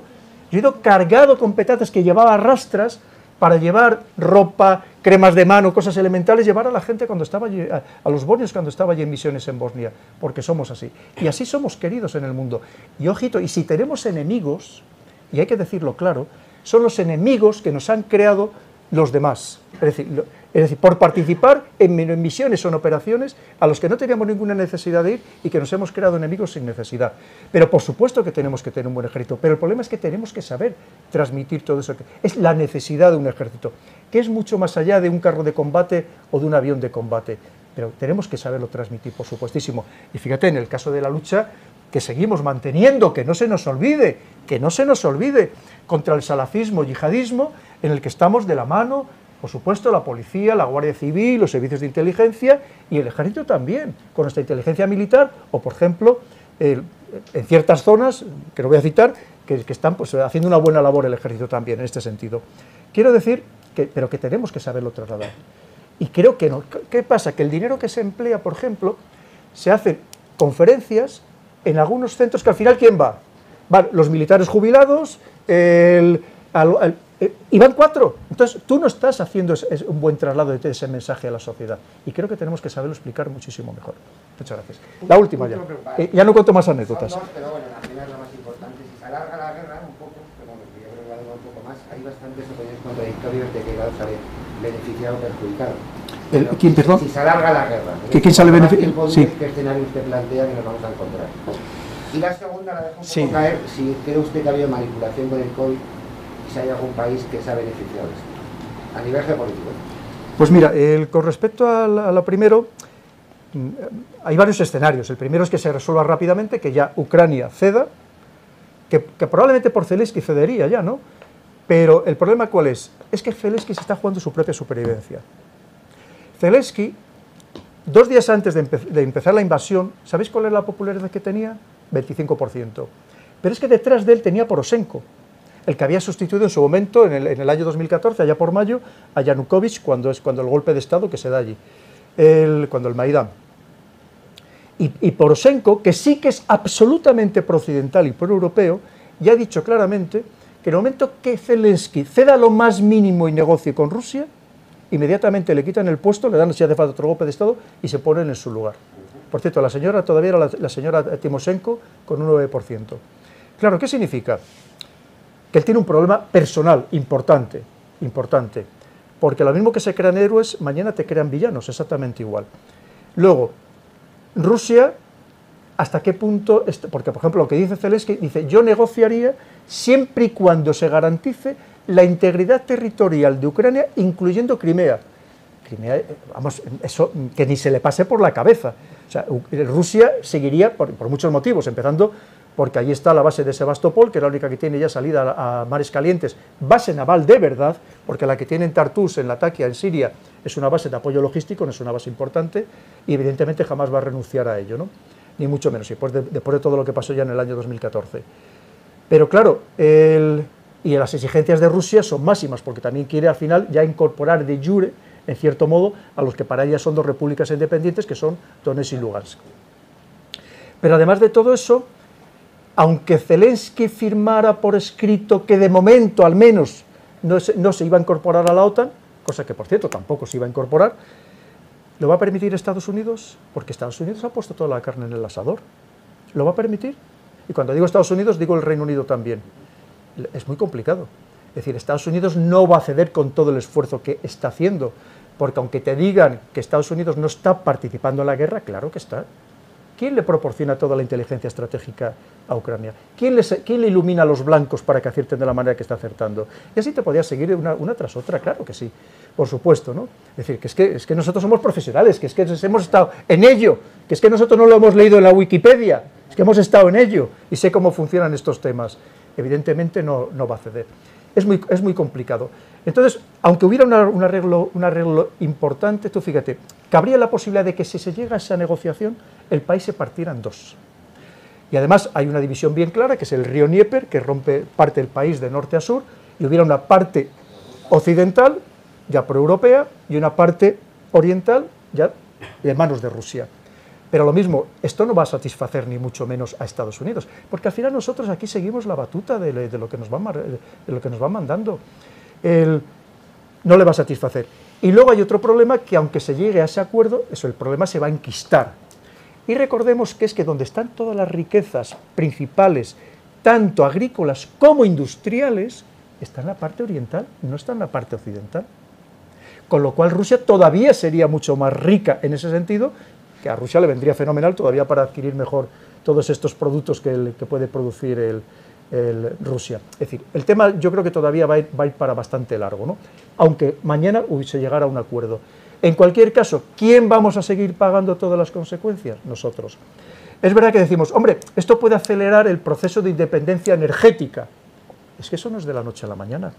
B: Yo he ido cargado con petatas que llevaba rastras para llevar ropa, cremas de mano, cosas elementales, llevar a la gente cuando estaba allí, a, los bosnios cuando estaba allí en misiones en Bosnia, porque somos así. Y así somos queridos en el mundo. Y ojito, y si tenemos enemigos, y hay que decirlo claro, son los enemigos que nos han creado los demás. Es decir, por participar en misiones o en operaciones a los que no teníamos ninguna necesidad de ir y que nos hemos creado enemigos sin necesidad. Pero por supuesto que tenemos que tener un buen ejército, pero el problema es que tenemos que saber transmitir todo eso. Es la necesidad de un ejército, que es mucho más allá de un carro de combate o de un avión de combate. Pero tenemos que saberlo transmitir, por supuestísimo. Y fíjate, en el caso de la lucha, que seguimos manteniendo, que no se nos olvide, que no se nos olvide, contra el salafismo, yihadismo, en el que estamos de la mano, por supuesto, la policía, la Guardia Civil, los servicios de inteligencia y el ejército también, con nuestra inteligencia militar o, por ejemplo, en ciertas zonas, que no voy a citar, que, están pues, haciendo una buena labor el ejército también en este sentido. Quiero decir, que, pero que tenemos que saberlo trasladar. Y creo que no. ¿Qué pasa? Que el dinero que se emplea, por ejemplo, se hacen conferencias en algunos centros que al final, ¿quién va? Van los militares jubilados, el, eh, y van cuatro. Entonces, tú no estás haciendo un buen traslado de ese mensaje a la sociedad. Y creo que tenemos que saberlo explicar muchísimo mejor. Muchas gracias. La última ya. Eh, ya no cuento más anécdotas.
H: Son dos, pero bueno, la primera es la más importante. Si se alarga la guerra un poco, pero bueno, yo creo que va un poco más, hay bastantes opiniones contradictorias de que lado sale beneficiado o perjudicado.
B: El, ¿Quién, perdón?
H: Si se alarga la guerra.
B: ¿Quién sale beneficiado?
H: Sí. ¿Qué escenario usted plantea que nos vamos a encontrar? Y la segunda la un poco caer, si cree usted que ha habido manipulación con el COVID si hay algún país que se ha beneficiado de esto, a nivel geopolítico.
B: Pues mira, el, con respecto a, lo primero, mm, hay varios escenarios. El primero es que se resuelva rápidamente, que ya Ucrania ceda, que, probablemente por Zelensky cedería ya, ¿no? Pero el problema cuál es? Es que Zelensky se está jugando su propia supervivencia. Zelensky, dos días antes de, empezar la invasión, ¿sabéis cuál era la popularidad que tenía? 25%. Pero es que detrás de él tenía Poroshenko, el que había sustituido en su momento, en el, año 2014, allá por mayo, a Yanukovych, cuando es cuando el golpe de Estado que se da allí, cuando el Maidán. Y, y, Poroshenko, que sí que es absolutamente procedimental y pro-europeo, ya ha dicho claramente que en el momento que Zelensky ceda lo más mínimo y negocie con Rusia, inmediatamente le quitan el puesto, le dan si hace falta otro golpe de Estado y se ponen en su lugar. Por cierto, la señora todavía era la, señora Timoshenko con un 9%. Claro, ¿qué significa? que él tiene un problema personal importante, importante, porque lo mismo que se crean héroes, mañana te crean villanos, exactamente igual. Luego, Rusia, ¿hasta qué punto? Porque, por ejemplo, lo que dice Zelensky, dice, yo negociaría siempre y cuando se garantice la integridad territorial de Ucrania, incluyendo Crimea. Crimea, eh, vamos, eso que ni se le pase por la cabeza. O sea, Rusia seguiría, por, muchos motivos, empezando porque allí está la base de Sebastopol, que es la única que tiene ya salida a, mares calientes, base naval de verdad, porque la que tiene en Tartus, en Latakia, en Siria, es una base de apoyo logístico, no es una base importante, y evidentemente jamás va a renunciar a ello, ¿no? ni mucho menos, después de, todo lo que pasó ya en el año 2014. Pero claro, y las exigencias de Rusia son máximas, porque también quiere al final ya incorporar de jure, en cierto modo, a los que para ella son dos repúblicas independientes, que son Donetsk y Lugansk. Pero además de todo eso, aunque Zelensky firmara por escrito que de momento al menos no se, iba a incorporar a la OTAN, cosa que por cierto tampoco se iba a incorporar, ¿lo va a permitir Estados Unidos? Porque Estados Unidos ha puesto toda la carne en el asador. ¿Lo va a permitir? Y cuando digo Estados Unidos, digo el Reino Unido también. Es muy complicado. Es decir, Estados Unidos no va a ceder con todo el esfuerzo que está haciendo Porque aunque te digan que Estados Unidos no está participando en la guerra, claro que está. ¿Quién le proporciona toda la inteligencia estratégica a Ucrania? ¿Quién, le ilumina a los blancos para que acierten de la manera que está acertando? Y así te podías seguir una, tras otra, claro que sí, por supuesto, ¿no? Es decir, que es, que es que nosotros somos profesionales, que es que hemos estado en ello, que es que nosotros no lo hemos leído en la Wikipedia, es que hemos estado en ello y sé cómo funcionan estos temas. Evidentemente no, no va a ceder. Es muy, es muy complicado. Entonces, aunque hubiera un, arreglo, un arreglo importante, tú fíjate, cabría la posibilidad de que si se llega a esa negociación, el país se partiera en dos. Y además hay una división bien clara, que es el río Dnieper, que rompe parte del país de norte a sur, y hubiera una parte occidental, ya proeuropea, y una parte oriental, ya de manos de Rusia. Pero lo mismo, esto no va a satisfacer ni mucho menos a Estados Unidos, porque al final nosotros aquí seguimos la batuta de, lo, que nos van, de lo que nos mandando no le va a satisfacer. Y luego hay otro problema que aunque se llegue a ese acuerdo, eso, el problema se va a enquistar. Y recordemos que es que donde están todas las riquezas principales, tanto agrícolas como industriales, está en la parte oriental, no está en la parte occidental. Con lo cual Rusia todavía sería mucho más rica en ese sentido, que a Rusia le vendría fenomenal todavía para adquirir mejor todos estos productos que, que puede producir el, Rusia. Es decir, el tema yo creo que todavía va a, ir, para bastante largo, ¿no? aunque mañana se llegara a un acuerdo. En cualquier caso, ¿quién vamos a seguir pagando todas las consecuencias? Nosotros. Es verdad que decimos, hombre, esto puede acelerar el proceso de independencia energética. Es que eso no es de la noche a la mañana.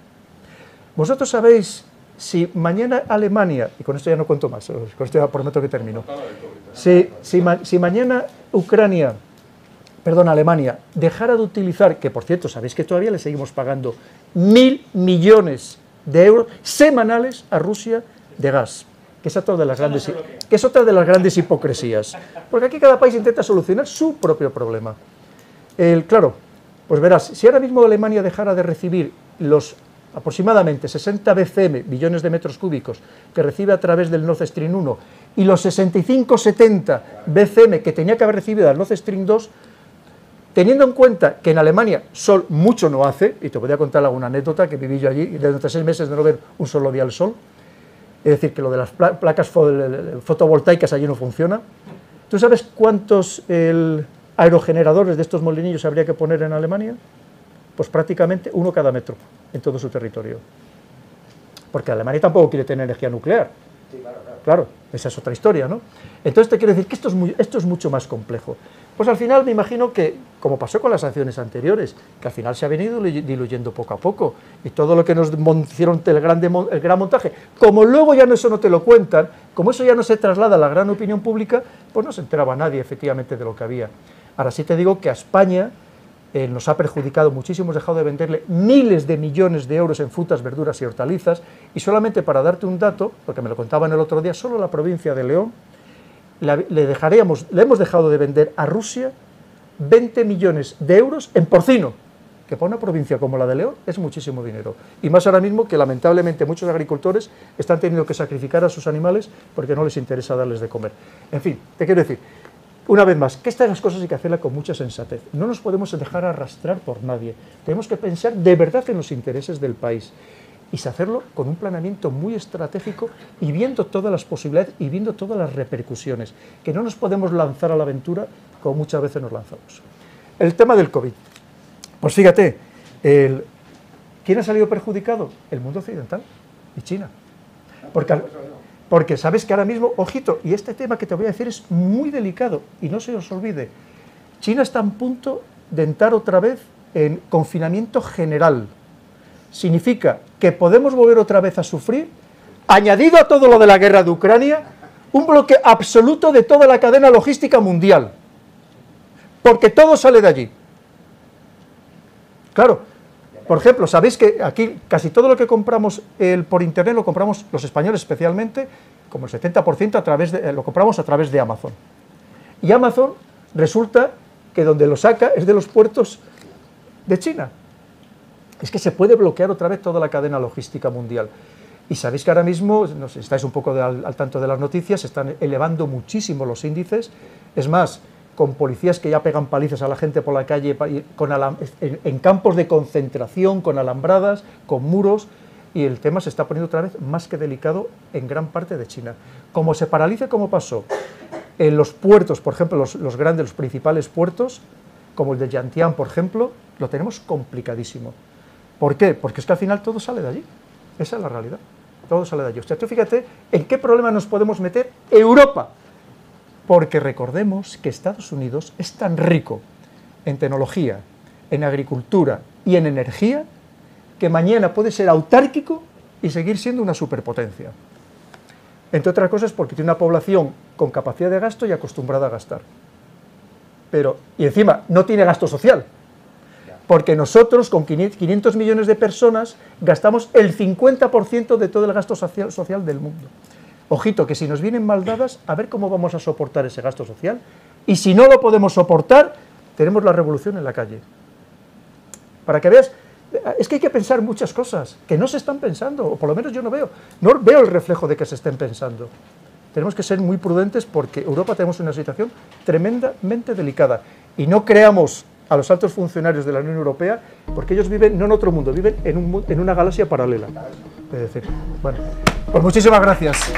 B: Vosotros sabéis si mañana Alemania, y con esto ya no cuento más, con esto ya prometo que termino, si, si mañana Ucrania perdón, Alemania dejara de utilizar, que por cierto, sabéis que todavía le seguimos pagando mil millones de euros semanales a Rusia de gas, que es otra de las grandes, que es otra de las grandes hipocresías, porque aquí cada país intenta solucionar su propio problema. El, claro, pues verás, si ahora mismo Alemania dejara de recibir los aproximadamente 60 BCM, billones de metros cúbicos, que recibe a través del Nord Stream 1, y los 65-70 BCM que tenía que haber recibido al Nord Stream 2, Teniendo en cuenta que en Alemania sol mucho no hace, y te voy a contar alguna anécdota que viví yo allí, durante seis meses de no ver un solo día al sol, es decir, que lo de las placas fotovoltaicas allí no funciona. ¿Tú sabes cuántos aerogeneradores de estos molinillos habría que poner en Alemania? Pues prácticamente uno cada metro en todo su territorio. Porque Alemania tampoco quiere tener energía nuclear. claro, esa es otra historia, ¿no? Entonces te quiero decir que esto es, mucho más complejo. Pues al final me imagino que, como pasó con las sanciones anteriores, que al final se ha venido diluyendo poco a poco, y todo lo que nos hicieron el el gran montaje, como luego ya no, eso no te lo cuentan, como eso ya no se traslada a la gran opinión pública, pues no se enteraba nadie efectivamente de lo que había. Ahora sí te digo que a España eh, nos ha perjudicado muchísimo, hemos dejado de venderle miles de millones de euros en frutas, verduras y hortalizas, y solamente para darte un dato, porque me lo contaban el otro día, solo la provincia de León le, dejaríamos, le hemos dejado de vender a Rusia 20 millones de euros en porcino, que para una provincia como la de León es muchísimo dinero. Y más ahora mismo que lamentablemente muchos agricultores están teniendo que sacrificar a sus animales porque no les interesa darles de comer. En fin, te quiero decir, una vez más, que estas las cosas hay que hacerlas con mucha sensatez. No nos podemos dejar arrastrar por nadie. Tenemos que pensar de verdad en los intereses del país y hacerlo con un planeamiento muy estratégico y viendo todas las posibilidades y viendo todas las repercusiones, que no nos podemos lanzar a la aventura como muchas veces nos lanzamos. El tema del COVID. Pues fíjate, ¿quién ha salido perjudicado? El mundo occidental y China. Porque, porque sabes que ahora mismo, ojito, y este tema que te voy a decir es muy delicado y no se os olvide, China está en punto de entrar otra vez en confinamiento general significa que podemos volver otra vez a sufrir, añadido a todo lo de la guerra de Ucrania, un bloque absoluto de toda la cadena logística mundial. Porque todo sale de allí. Claro, por ejemplo, sabéis que aquí casi todo lo que compramos por internet lo compramos los españoles especialmente, como el 70% a través de, lo compramos a través de Amazon. Y Amazon resulta que donde lo saca es de los puertos de China es que se puede bloquear otra vez toda la cadena logística mundial. Y sabéis que ahora mismo, estáis un poco al, tanto de las noticias, se están elevando muchísimo los índices. Es más, con policías que ya pegan palizas a la gente por la calle, en, campos de concentración, con alambradas, con muros. y el tema se está poniendo otra vez más que delicado en gran parte de China. Como se paralice, como pasó en los puertos, por ejemplo, los, los grandes, los principales puertos, como el de Yantian, por ejemplo, lo tenemos complicadísimo. ¿Por qué? Porque es que al final todo sale de allí. Esa es la realidad. Todo sale de allí. O sea, tú fíjate en qué problema nos podemos meter Europa. Porque recordemos que Estados Unidos es tan rico en tecnología, en agricultura y en energía que mañana puede ser autárquico y seguir siendo una superpotencia. Entre otras cosas porque tiene una población con capacidad de gasto y acostumbrada a gastar. Pero, y encima, no tiene gasto social. Porque nosotros, con 500 millones de personas, gastamos el 50% de todo el gasto social, del mundo. Ojito, que si nos vienen mal dadas, a ver cómo vamos a soportar ese gasto social. Y si no lo podemos soportar, tenemos la revolución en la calle. Para que veas, es que hay que pensar muchas cosas que no se están pensando, o por lo menos yo no veo. No veo el reflejo de que se estén pensando. Tenemos que ser muy prudentes porque Europa tenemos una situación tremendamente delicada. Y no creamos a los altos funcionarios de la Unión Europea porque ellos viven no en otro mundo, viven en, un, en una galaxia paralela. Es decir, bueno, pues muchísimas gracias.